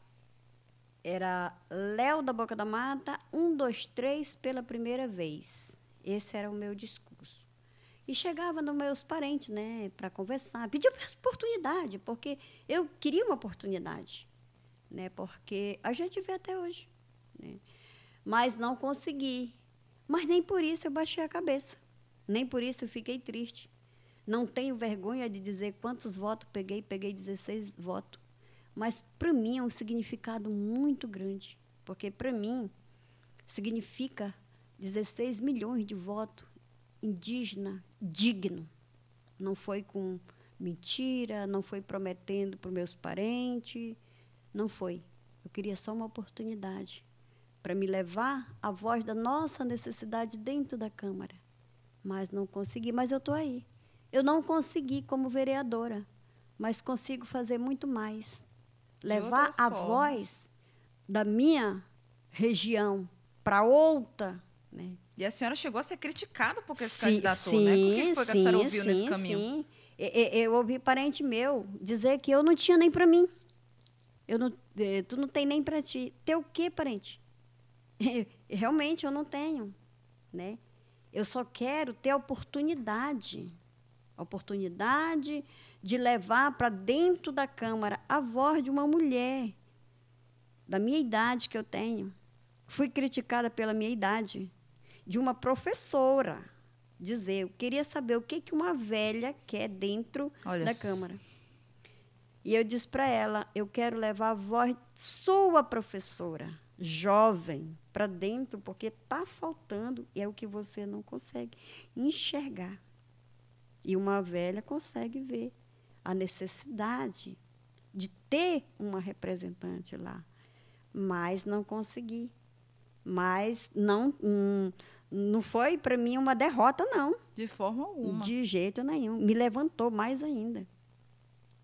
era Léo da Boca da Mata, um, dois, três, pela primeira vez. Esse era o meu discurso. E chegava nos meus parentes, né, para conversar, pedia oportunidade, porque eu queria uma oportunidade, né, porque a gente vê até hoje, né, mas não consegui. Mas nem por isso eu baixei a cabeça, nem por isso eu fiquei triste. Não tenho vergonha de dizer quantos votos peguei, peguei 16 votos. Mas para mim é um significado muito grande, porque para mim significa 16 milhões de votos indígena digno. Não foi com mentira, não foi prometendo para meus parentes, não foi. Eu queria só uma oportunidade para me levar a voz da nossa necessidade dentro da Câmara. Mas não consegui, mas eu estou aí. Eu não consegui como vereadora, mas consigo fazer muito mais. Levar a formas. voz da minha região para outra, né? E a senhora chegou a ser criticada porque se Sim, candidatou, né? O que foi que a senhora sim, ouviu nesse sim, caminho? sim. E- e- Eu, ouvi parente meu dizer que eu não tinha nem para mim. Eu não, eh, tu não tem nem para ti. Teu o quê, parente? Realmente eu não tenho, né? Eu só quero ter a oportunidade, a oportunidade de levar para dentro da Câmara a voz de uma mulher da minha idade que eu tenho. Fui criticada pela minha idade, de uma professora dizer, eu queria saber o que que uma velha quer dentro Olha da. Câmara. E eu disse para ela, eu quero levar a voz sua professora, jovem, para dentro, porque está faltando e é o que você não consegue enxergar. E uma velha consegue ver a necessidade de ter uma representante lá, mas não consegui. Mas não, hum, não foi para mim uma derrota, não. De forma alguma. De jeito nenhum. Me levantou mais ainda.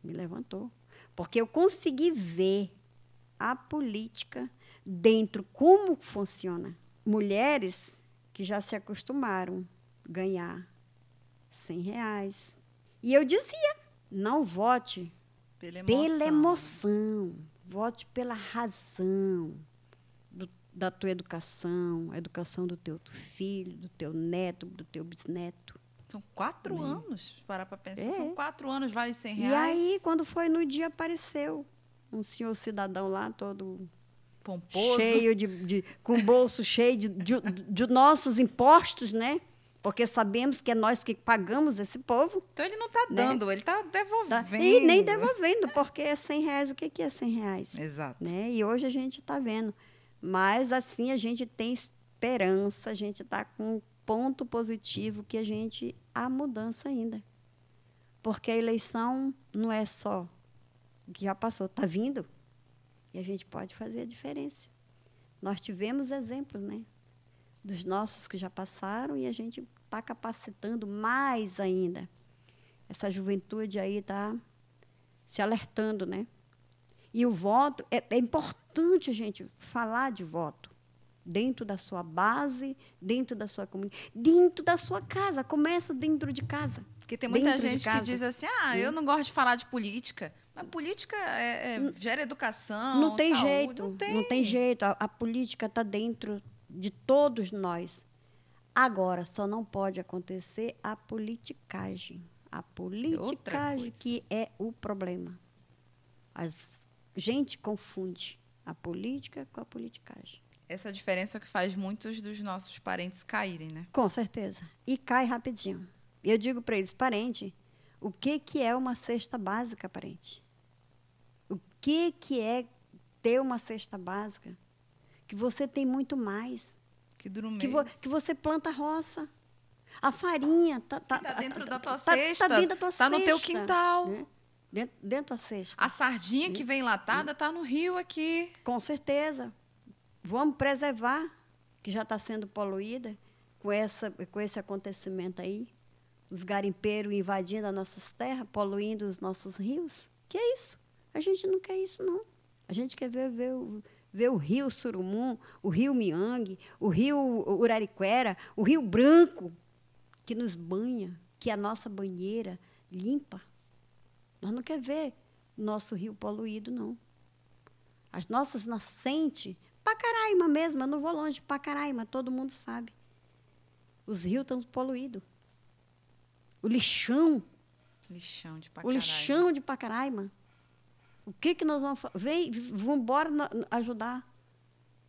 Me levantou. Porque eu consegui ver a política dentro, como funciona. Mulheres que já se acostumaram a ganhar 100 reais. E eu dizia, não vote Pela emoção. pela emoção. Vote pela razão do- da tua educação, a educação do teu filho, do teu neto, do teu bisneto. São quatro anos, parar para pensar. É. São quatro anos, vale 100 E reais. aí, quando foi no dia, apareceu um senhor cidadão lá, todo Pomposo. cheio de, de com o bolso cheio de, de, de nossos impostos, né? Porque sabemos que é nós que pagamos esse povo. Então ele não está Né? dando, ele está tá? devolvendo. E nem devolvendo, porque é 100 reais. O que que é 100 reais? Exato. né? E hoje a gente está vendo. Mas assim a gente tem esperança, a gente está com um ponto positivo que a gente há mudança ainda. Porque a eleição não é só o que já passou, está vindo. E a gente pode fazer a diferença. Nós tivemos exemplos, né? Dos nossos que já passaram e a gente está capacitando mais ainda. Essa juventude aí está se alertando, né? E o voto, é, é importante a gente falar de voto. Dentro da sua base, dentro da sua comunidade, dentro da sua casa. Começa dentro de casa. Porque tem muita Dentro gente que diz assim: ah, eu não gosto de falar de política. Mas política é- é- gera educação. não tem saúde. jeito. Não tem. tem jeito. A, a política está dentro de todos nós. Agora, só não pode acontecer a politicagem. A politicagem que é o problema. As gente confunde a política com a politicagem. Essa diferença é o que faz muitos dos nossos parentes caírem, né? Com certeza. E cai rapidinho. Eu digo para eles, parente, o que, que é uma cesta básica, parente? O que, que é ter uma cesta básica? Que você tem muito mais. Que dura um Que, vo- que você planta roça. A farinha tá, tá, Tá dentro da tua tá- cesta, Tá dentro da tua tá no teu cesta, quintal. né? Dentro, dentro da cesta. A sardinha que vem latada tá no rio aqui. Com certeza. Vamos preservar, que já está sendo poluída com, essa, com esse acontecimento aí. Os garimpeiros invadindo as nossas terras, poluindo os nossos rios. Que é isso? A gente não quer isso, não. A gente quer ver, ver, o- ver o rio Surumum, o rio Miangue, o rio Urariquera, o rio Branco, que nos banha, que é a nossa banheira limpa. Nós não queremos ver nosso rio poluído, não. As nossas nascentes, Pacaraima mesmo, eu não vou longe de Pacaraima, todo mundo sabe. Os rios estão poluídos. O lixão, Lixão de o pacaralho. lixão de Pacaraima. O que, que nós vamos fazer? Vem, vamos embora ajudar.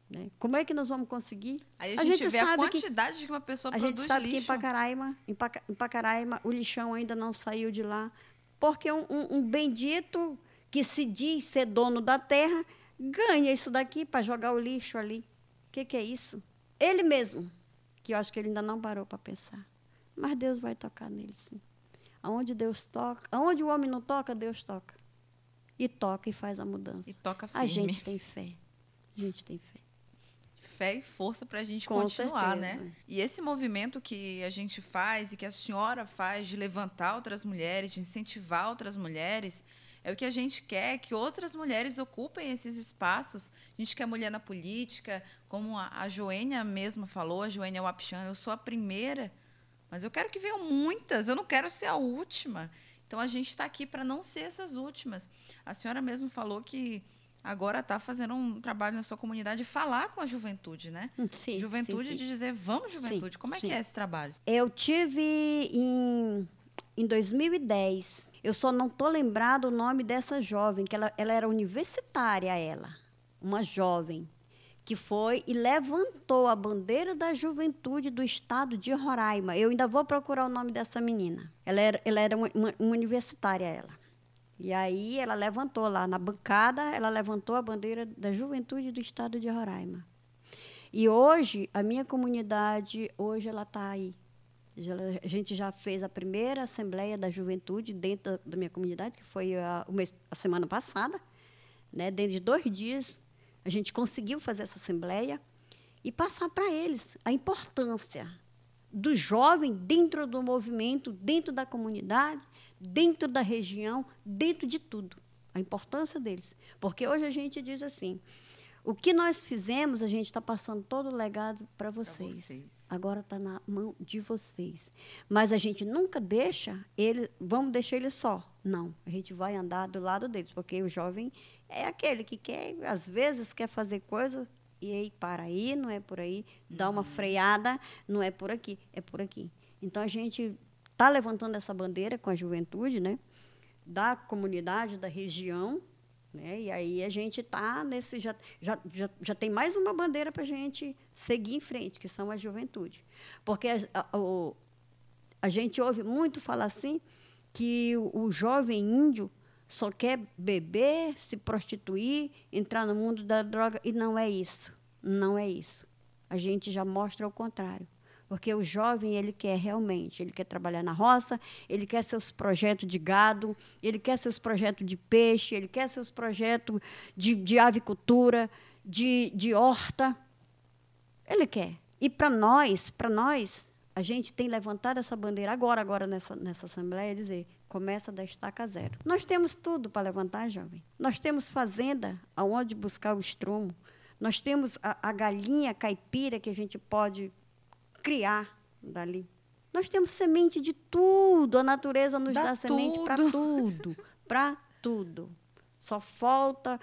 né? Como é que nós vamos conseguir? Aí a gente, vê a sabe que- quantidade que uma pessoa a gente produz sabe que em lixo. Pacaraima, em, Paca, em Pacaraima, o lixão ainda não saiu de lá, porque um, um- um bendito que se diz ser dono da terra ganha isso daqui para jogar o lixo ali. O que, que é isso? Ele mesmo, que eu acho que ele ainda não parou para pensar. Mas Deus vai tocar nele, sim. Aonde Deus toca, aonde o homem não toca, Deus toca. E toca e faz a mudança. E toca A firme. gente tem fé. A gente tem fé. Fé e força para a gente Com continuar, certeza. né? E esse movimento que a gente faz e que a senhora faz de levantar outras mulheres, de incentivar outras mulheres, é o que a gente quer, que outras mulheres ocupem esses espaços. A gente quer mulher na política, como a, a Joênia mesma falou, a Joênia Wapchan, eu sou a primeira, mas eu quero que venham muitas, eu não quero ser a última. Então a gente está aqui para não ser essas últimas. A senhora mesmo falou que agora está fazendo um trabalho na sua comunidade de falar com a juventude, né? Hum, sim, juventude sim, sim. de dizer, vamos, juventude. Como é sim. que é esse trabalho? Eu tive em, em 2010. Eu só não estou lembrado o nome dessa jovem, que ela, ela era universitária, ela. Uma jovem que foi e levantou a bandeira da juventude do estado de Roraima. Eu ainda vou procurar o nome dessa menina. Ela era, ela era uma, uma- universitária, ela. E aí ela levantou lá na bancada, ela levantou a bandeira da juventude do estado de Roraima. E hoje, a minha comunidade, hoje ela está aí. A gente já fez a primeira Assembleia da Juventude dentro da, minha comunidade, que foi a, a semana passada. Né? Dentro de dois dias, a gente conseguiu fazer essa Assembleia e passar para eles a importância do jovem dentro do movimento, dentro da comunidade, dentro da região, dentro de tudo. A importância deles. Porque hoje a gente diz assim: o que nós fizemos, a gente está passando todo o legado para vocês. vocês. Agora está na mão de vocês. Mas a gente nunca deixa ele, vamos deixar ele só. Não, a gente vai andar do lado deles, porque o jovem é aquele que quer, às vezes, quer fazer coisa e aí para aí, não é por aí, dá uma freada, não é por aqui, é por aqui. Então a gente está levantando essa bandeira com a juventude, né? Da comunidade, da região, né? E aí a gente está nesse. Já, já, já, já tem mais uma bandeira para a gente seguir em frente, que são a juventude. Porque a, a, o- a gente ouve muito falar assim que o, jovem índio só quer beber, se prostituir, entrar no mundo da droga. E não é isso. Não é isso. A gente já mostra o contrário. Porque o jovem, ele quer realmente, ele quer trabalhar na roça, ele quer seus projetos de gado, ele quer seus projetos de peixe, ele quer seus projetos de, de avicultura, de, de horta. Ele quer. E para nós, para nós, a gente tem levantado essa bandeira agora, agora nessa, nessa Assembleia, dizer, começa da estaca zero. Nós temos tudo para levantar, jovem. Nós temos fazenda aonde buscar o estrumo. Nós temos a, a galinha caipira que a gente pode criar dali. Nós temos semente de tudo. A natureza nos Dá dá, semente para tudo. Para tudo. Só falta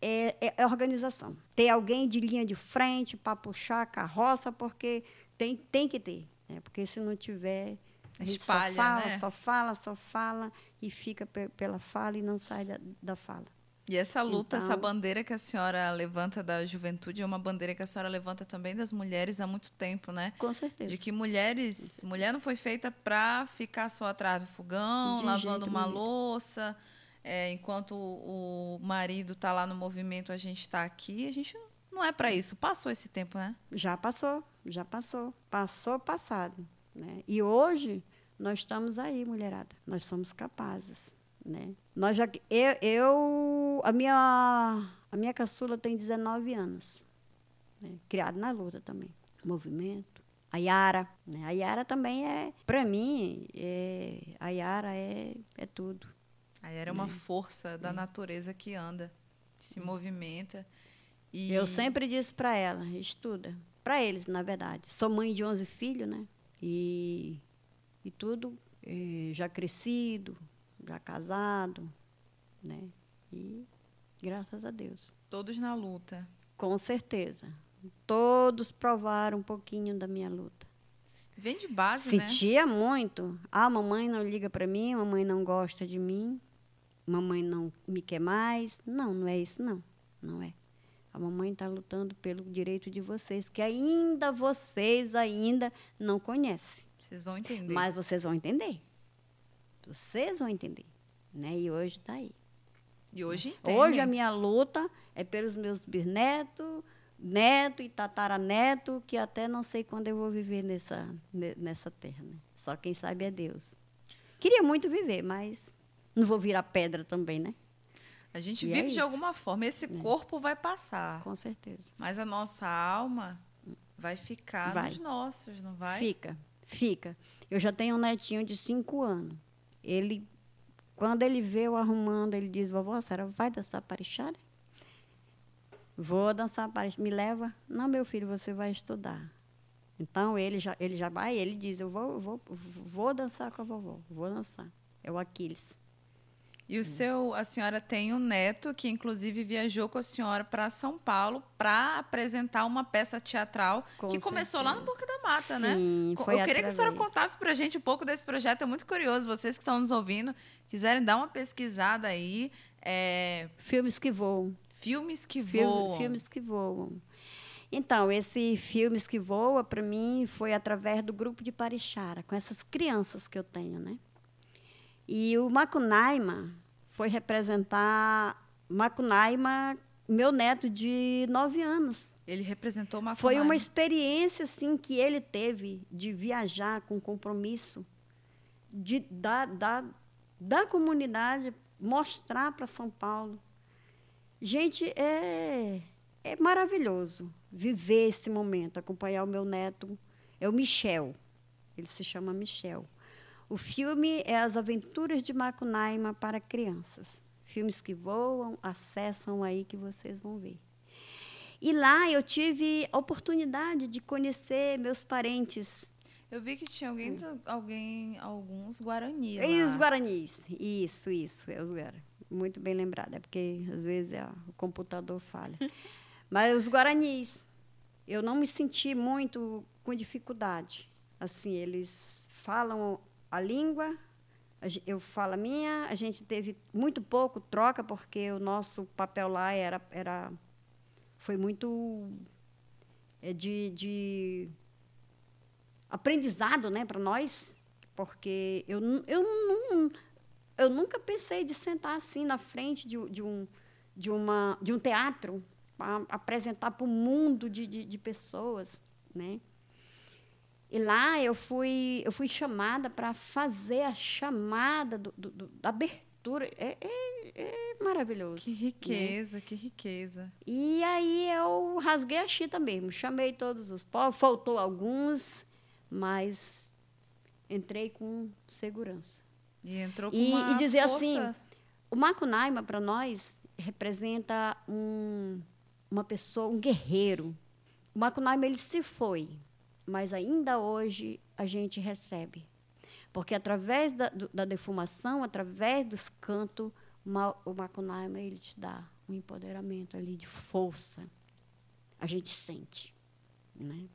é, é- é organização. Ter alguém de linha de frente para puxar a carroça, porque tem, tem que ter. né? Porque se não tiver, a gente Espalha, só fala, né? só fala, só fala e fica pe- pela fala e não sai da, da fala. E essa luta, essa Então- bandeira que a senhora levanta da juventude é uma bandeira que a senhora levanta também das mulheres há muito tempo, né? Com certeza. De que mulheres, mulher não foi feita para ficar só atrás do fogão, De lavando uma nenhum. louça, é, enquanto o marido está lá no movimento, a gente está aqui. A gente não é para isso. Passou esse tempo, né? Já passou, já passou. Passou, passado. Né? E hoje nós estamos aí, mulherada. Nós somos capazes. Né? Nós já, eu, eu- a, minha, a minha caçula tem 19 anos. Né? Criada na luta também. Movimento. A Yara. Né? A Yara também é, para mim, é, a Yara é, é tudo. Aí era uma força da natureza que anda, que se movimenta. E Eu sempre disse para ela, estuda. Para eles, na verdade. Sou mãe de 11 filhos, né? E, e tudo eh, já crescido, já casado, né? E graças a Deus. todos na luta. Com certeza. Todos provaram um pouquinho da minha luta. Vem de base, né? Sentia muito. Ah, mamãe não liga para mim, mamãe não gosta de mim, mamãe não me quer mais. Não, não é isso, não. Não é. A mamãe está lutando pelo direito de vocês, que ainda vocês ainda não conhecem. Vocês vão entender. Mas vocês vão entender. Vocês vão entender. Né? E hoje está aí. E hoje entende. Hoje a minha luta é pelos meus bisnetos, neto e tataraneto, que até não sei quando eu vou viver nessa, ne- nessa terra. Né? Só quem sabe é Deus. Queria muito viver, mas não vou virar pedra também, né? A gente E é vive de isso. alguma forma. Esse corpo vai passar. Com certeza. Mas a nossa alma vai ficar Vai. nos nossos, não vai? Fica, fica. Eu já tenho um netinho de cinco anos. Ele, quando ele vê eu arrumando, ele diz, vovó, a senhora vai dançar parixara? Vou dançar parixara. Me leva? Não, meu filho, você vai estudar. Então, ele já, ele já vai, ele diz, eu vou, vou, vou dançar com a vovó, vou dançar. É o Aquiles. E o seu, a senhora tem um neto que inclusive viajou com a senhora para São Paulo para apresentar uma peça teatral Com que começou lá no certeza. Boca da Mata, né? Sim, Co- foi Eu queria que a senhora contasse para a gente um pouco desse projeto. É muito curioso. Vocês que estão nos ouvindo, quiserem dar uma pesquisada aí, é, Filmes que voam. filmes que voam. Filmes que voam. Então, esse Filmes que Voa, para mim, foi através do grupo de Parixara, com essas crianças que eu tenho, né? E o Macunaima foi representar Macunaima, meu neto de nove anos. Ele representou uma Foi uma experiência assim que ele teve de viajar com compromisso, de da, da, da comunidade mostrar para São Paulo. Gente, é, é maravilhoso viver esse momento, acompanhar o meu neto. É o Michel. Ele se chama Michel. O filme é As Aventuras de Macunaíma para Crianças. Filmes que voam, acessam aí que vocês vão ver. E lá eu tive a oportunidade de conhecer meus parentes. Eu vi que tinha alguém, alguém alguns Guarani E lá. os Guaranis. Isso, isso, é os Guaranis. Muito bem lembrado, é porque às vezes é, o computador falha. Mas os Guaranis, eu não me senti muito com dificuldade. Assim, eles falam a língua, eu falo a minha, a gente teve muito pouco troca, porque o nosso papel lá era, era foi muito é, de, de aprendizado né, para nós, porque eu, eu, não, eu nunca pensei de sentar assim na frente de, de, um, de, uma, de um teatro apresentar para o mundo de, de, de pessoas. Né? E lá eu fui, eu fui chamada para fazer a chamada do, do- do- da abertura. É, é, é maravilhoso. Que riqueza, que riqueza. E aí eu rasguei a chita mesmo, chamei todos os povos, faltou alguns, mas entrei com segurança. E entrou com E- uma e dizer força. assim, O Macunaíma, para nós, representa um, uma pessoa, um guerreiro. O Macunaíma, ele se foi, mas ainda hoje a gente recebe. Porque através da, da defumação, através dos cantos, o Ma- o Macunaíma, ele te dá um empoderamento ali de força. A gente sente. Né?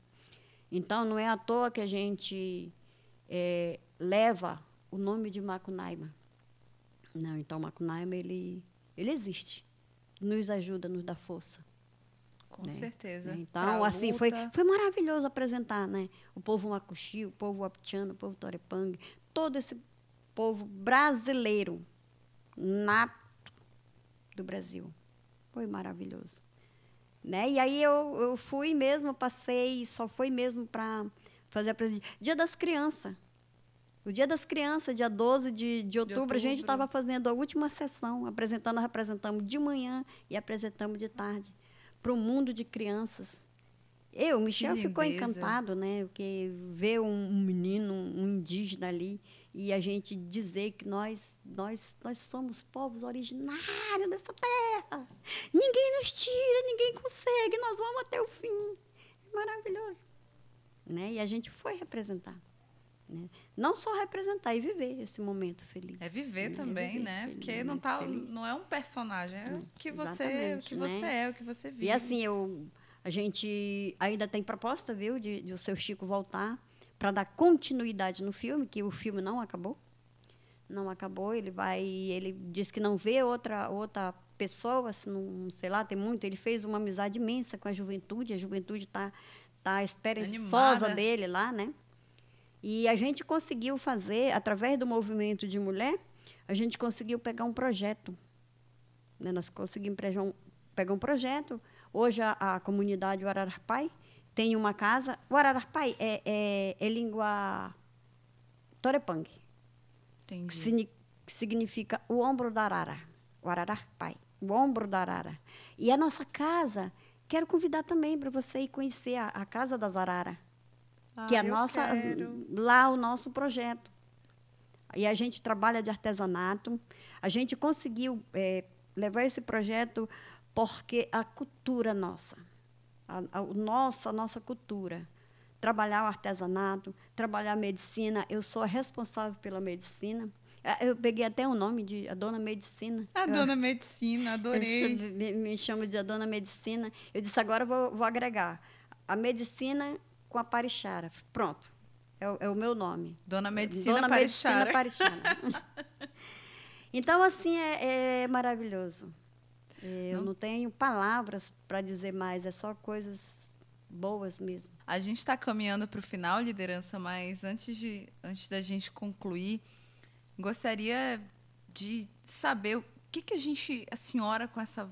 Então, não é à toa que a gente eh, leva o nome de Macunaíma. Não, então Macunaíma, ele, ele existe. Nos ajuda, nos dá força. Com né? certeza. Então, Pra assim, foi, luta. foi maravilhoso apresentar, né? O povo macuxi, o povo aptiano, o povo torepang, todo esse povo brasileiro, nato do Brasil. Foi maravilhoso. Né? E aí eu, eu fui mesmo, passei, só foi mesmo para fazer a presença. Dia das Crianças. O Dia das Crianças, dia 12 de, de outubro, a gente outubro. estava fazendo a última sessão, apresentando, representamos de manhã e apresentamos de tarde para o mundo de crianças. Eu, Michel ficou encantado, né? Porque ver um, um menino, um indígena ali, e a gente dizer que nós, nós, nós somos povos originários dessa terra. Ninguém nos tira, ninguém consegue, nós vamos até o fim. É maravilhoso. Né? E a gente foi representar. Né? Não só representar, e viver esse momento feliz. É viver né? também, viver né? feliz, Porque não, né? tá, Feliz. não é um personagem, é o que você, o que né? você é, o que você vive. E assim, eu, a gente ainda tem proposta, viu, de, de o seu Chico voltar para dar continuidade no filme, que o filme não acabou. Não acabou, ele vai, ele diz que não vê outra outra pessoa, se não, sei lá, tem muito, ele fez uma amizade imensa com a juventude, a juventude está tá esperançosa Animada. dele lá, né? E a gente conseguiu fazer, através do movimento de mulher, a gente conseguiu pegar um projeto. né? Nós conseguimos pegar um, projeto. Hoje, a, a comunidade Ararpai tem uma casa. O Ararpai é, é, é língua Torepang, que, significa o ombro da arara. O Ararpai, o ombro da arara. E a nossa casa, quero convidar também para você ir conhecer a, a Casa das Arara que é a Ah, nossa quero. lá o nosso projeto. E a gente trabalha de artesanato. A gente conseguiu eh, levar esse projeto porque a cultura nossa, a, a, nossa, a nossa cultura, trabalhar o artesanato, trabalhar a medicina. Eu sou a responsável pela medicina. Ah, Eu peguei até o nome de a dona medicina. A dona medicina, adorei. me, me chamo de a dona medicina. Eu disse, agora vou, vou agregar a medicina com a parichara. Pronto, é, o- é o meu nome. Dona Medicina Dona Parichara. Medicina Parichara. então, assim, é, é maravilhoso. Eu Não- não tenho palavras para dizer mais, é só coisas boas mesmo. A gente está caminhando para o final, liderança, mas antes, de, antes da gente concluir, gostaria de saber o que, que a gente, a senhora, com essa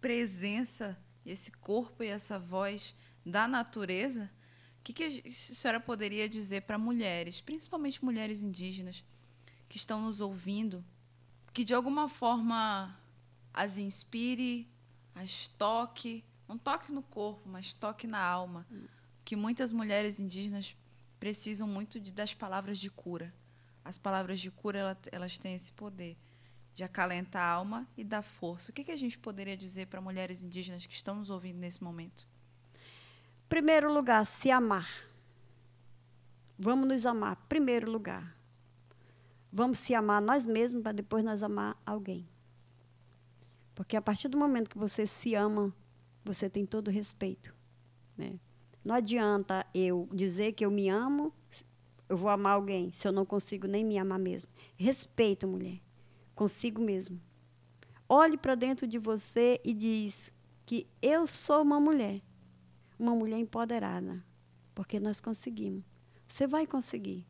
presença, esse corpo e essa voz da natureza, que, que a senhora poderia dizer para mulheres, principalmente mulheres indígenas, que estão nos ouvindo, que de alguma forma as inspire, as toque, não toque no corpo, mas toque na alma. Que muitas mulheres indígenas precisam muito de, das palavras de cura. As palavras de cura ela- elas têm esse poder de acalentar a alma e dar força. O que, que a gente poderia dizer para mulheres indígenas que estão nos ouvindo nesse momento? Primeiro lugar, se amar. Vamos nos amar, primeiro lugar. Vamos se amar nós mesmos para depois nós amar alguém. Porque a partir do momento que você se ama, você tem todo o respeito. Né? Não adianta eu dizer que eu me amo, eu vou amar alguém, se eu não consigo nem me amar mesmo. Respeito, mulher. Consigo mesmo. Olhe para dentro de você e diz que eu sou uma mulher. Uma mulher empoderada. Porque nós conseguimos. Você vai conseguir.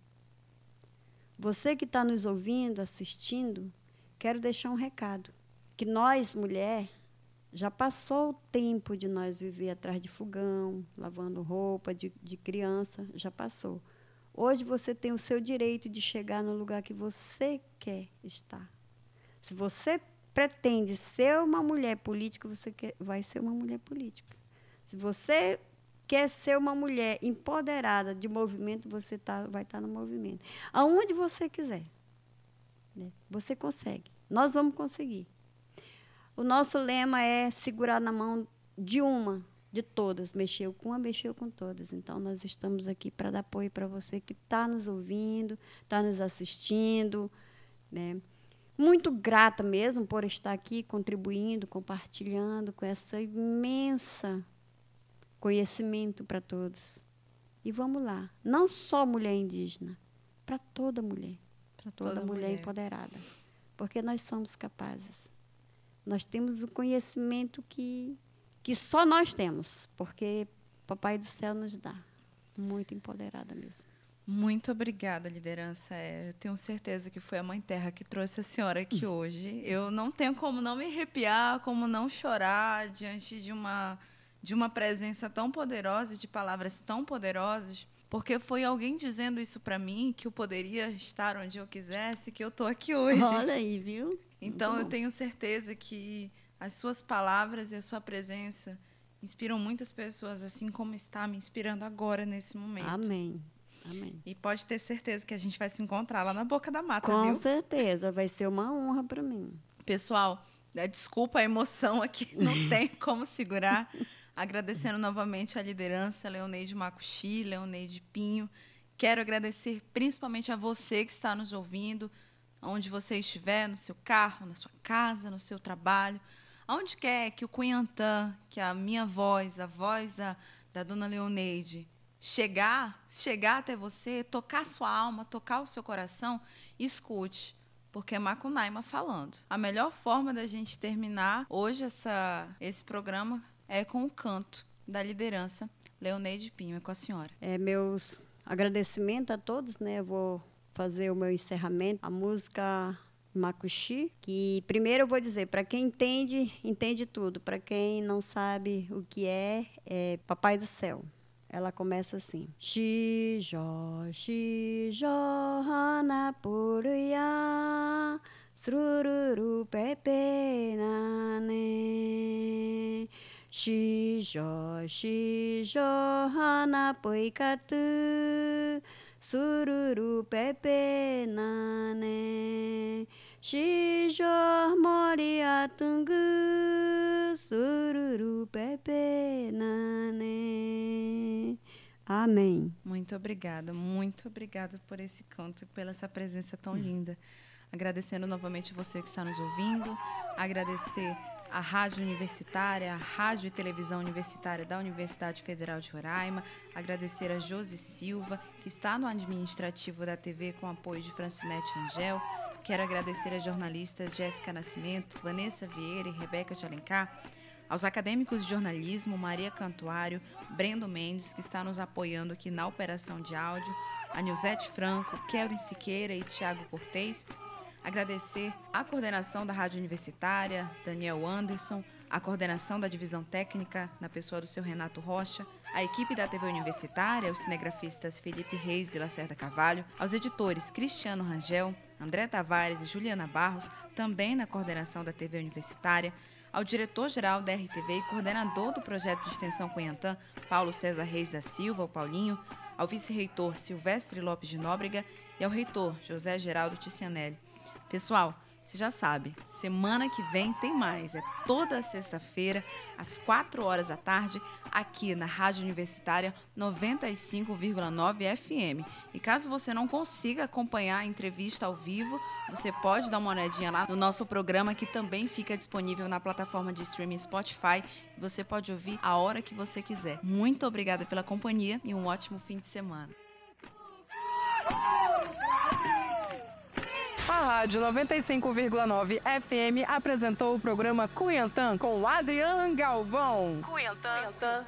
Você que está nos ouvindo, assistindo, quero deixar um recado. Que nós, mulher, já passou o tempo de nós viver atrás de fogão, lavando roupa de, de criança, já passou. Hoje você tem o seu direito de chegar no lugar que você quer estar. Se você pretende ser uma mulher política, você quer, vai ser uma mulher política. Se você quer ser uma mulher empoderada de movimento, você tá, vai estar no movimento. Aonde você quiser. né? Você consegue. Nós vamos conseguir. O nosso lema é segurar na mão de uma, de todas. Mexeu com uma, mexeu com todas. Então, nós estamos aqui para dar apoio para você que está nos ouvindo, está nos assistindo. Né? Muito grata mesmo por estar aqui contribuindo, compartilhando com essa imensa conhecimento para todos. E vamos lá, não só mulher indígena, para toda mulher, para toda, toda mulher, mulher. empoderada, porque nós somos capazes. Nós temos o conhecimento que que só nós temos, porque Papai do Céu nos dá. Muito empoderada mesmo. Muito obrigada, liderança. É, eu tenho certeza que foi a Mãe Terra que trouxe a senhora aqui hoje. Eu não tenho como não me arrepiar, como não chorar diante de uma de uma presença tão poderosa e de palavras tão poderosas, porque foi alguém dizendo isso para mim que eu poderia estar onde eu quisesse, que eu tô aqui hoje. Olha aí, viu? Então eu tenho certeza que as suas palavras e a sua presença inspiram muitas pessoas, assim como está me inspirando agora nesse momento. Amém. Amém. E pode ter certeza que a gente vai se encontrar lá na boca da mata, Com viu? certeza, vai ser uma honra para mim. Pessoal, né, desculpa a emoção aqui, não tem como segurar. Agradecendo novamente a liderança, Leoneide Macuxi, Leoneide Pinho. Quero agradecer principalmente a você que está nos ouvindo, onde você estiver, no seu carro, na sua casa, no seu trabalho, aonde quer que o Cunhantã, que a minha voz, a voz da, da dona Leoneide, chegar, chegar até você, tocar sua alma, tocar o seu coração, escute porque é Macunaíma falando. A melhor forma da gente terminar hoje essa, esse programa é com o canto da liderança. Leoneide Pinho, é com a senhora. É, meus agradecimentos a todos, né? Eu vou fazer o meu encerramento. A música Macuxi, que primeiro eu vou dizer, para quem entende, entende tudo. Para quem não sabe o que é, é Papai do Céu. Ela começa assim: Xijó, xijó, hanapuruya, sururu pepe nane. Xijó, xijó, hanapuikatu, sururu pepe nane. Xijó, moriatungu, sururu pepe nane. Amém. Muito obrigada, muito obrigada por esse canto e pela essa presença tão linda. Agradecendo novamente você que está nos ouvindo, agradecer a Rádio Universitária, a Rádio e Televisão Universitária da Universidade Federal de Roraima, agradecer a Josi Silva, que está no administrativo da TV com apoio de Francinete Angel. Quero agradecer às jornalistas Jéssica Nascimento, Vanessa Vieira e Rebeca de Alencar, aos acadêmicos de jornalismo Maria Cantuário, Brendo Mendes, que está nos apoiando aqui na operação de áudio, a Nilzete Franco, Kelvin Siqueira e Tiago Cortez. Agradecer a coordenação da Rádio Universitária, Daniel Anderson, a coordenação da divisão técnica, na pessoa do seu Renato Rocha, a equipe da TV Universitária, os cinegrafistas Felipe Reis e Lacerda Carvalho, aos editores Cristiano Rangel, André Tavares e Juliana Barros, também na coordenação da TV Universitária, ao diretor-geral da RTV e coordenador do projeto de extensão Cunhantã, Paulo César Reis da Silva, o Paulinho, ao vice-reitor Silvestre Lopes de Nóbrega e ao reitor José Geraldo Ticianelli. Pessoal, Você já sabe, semana que vem tem mais. É toda sexta-feira, às 4 horas da tarde, aqui na Rádio Universitária 95,9 FM. E caso você não consiga acompanhar a entrevista ao vivo, você pode dar uma olhadinha lá no nosso programa, que também fica disponível na plataforma de streaming Spotify. Você pode ouvir a hora que você quiser. Muito obrigada pela companhia e um ótimo fim de semana. A Rádio 95,9 FM apresentou o programa Cuiantã com Adriano Galvão. Cuiantã.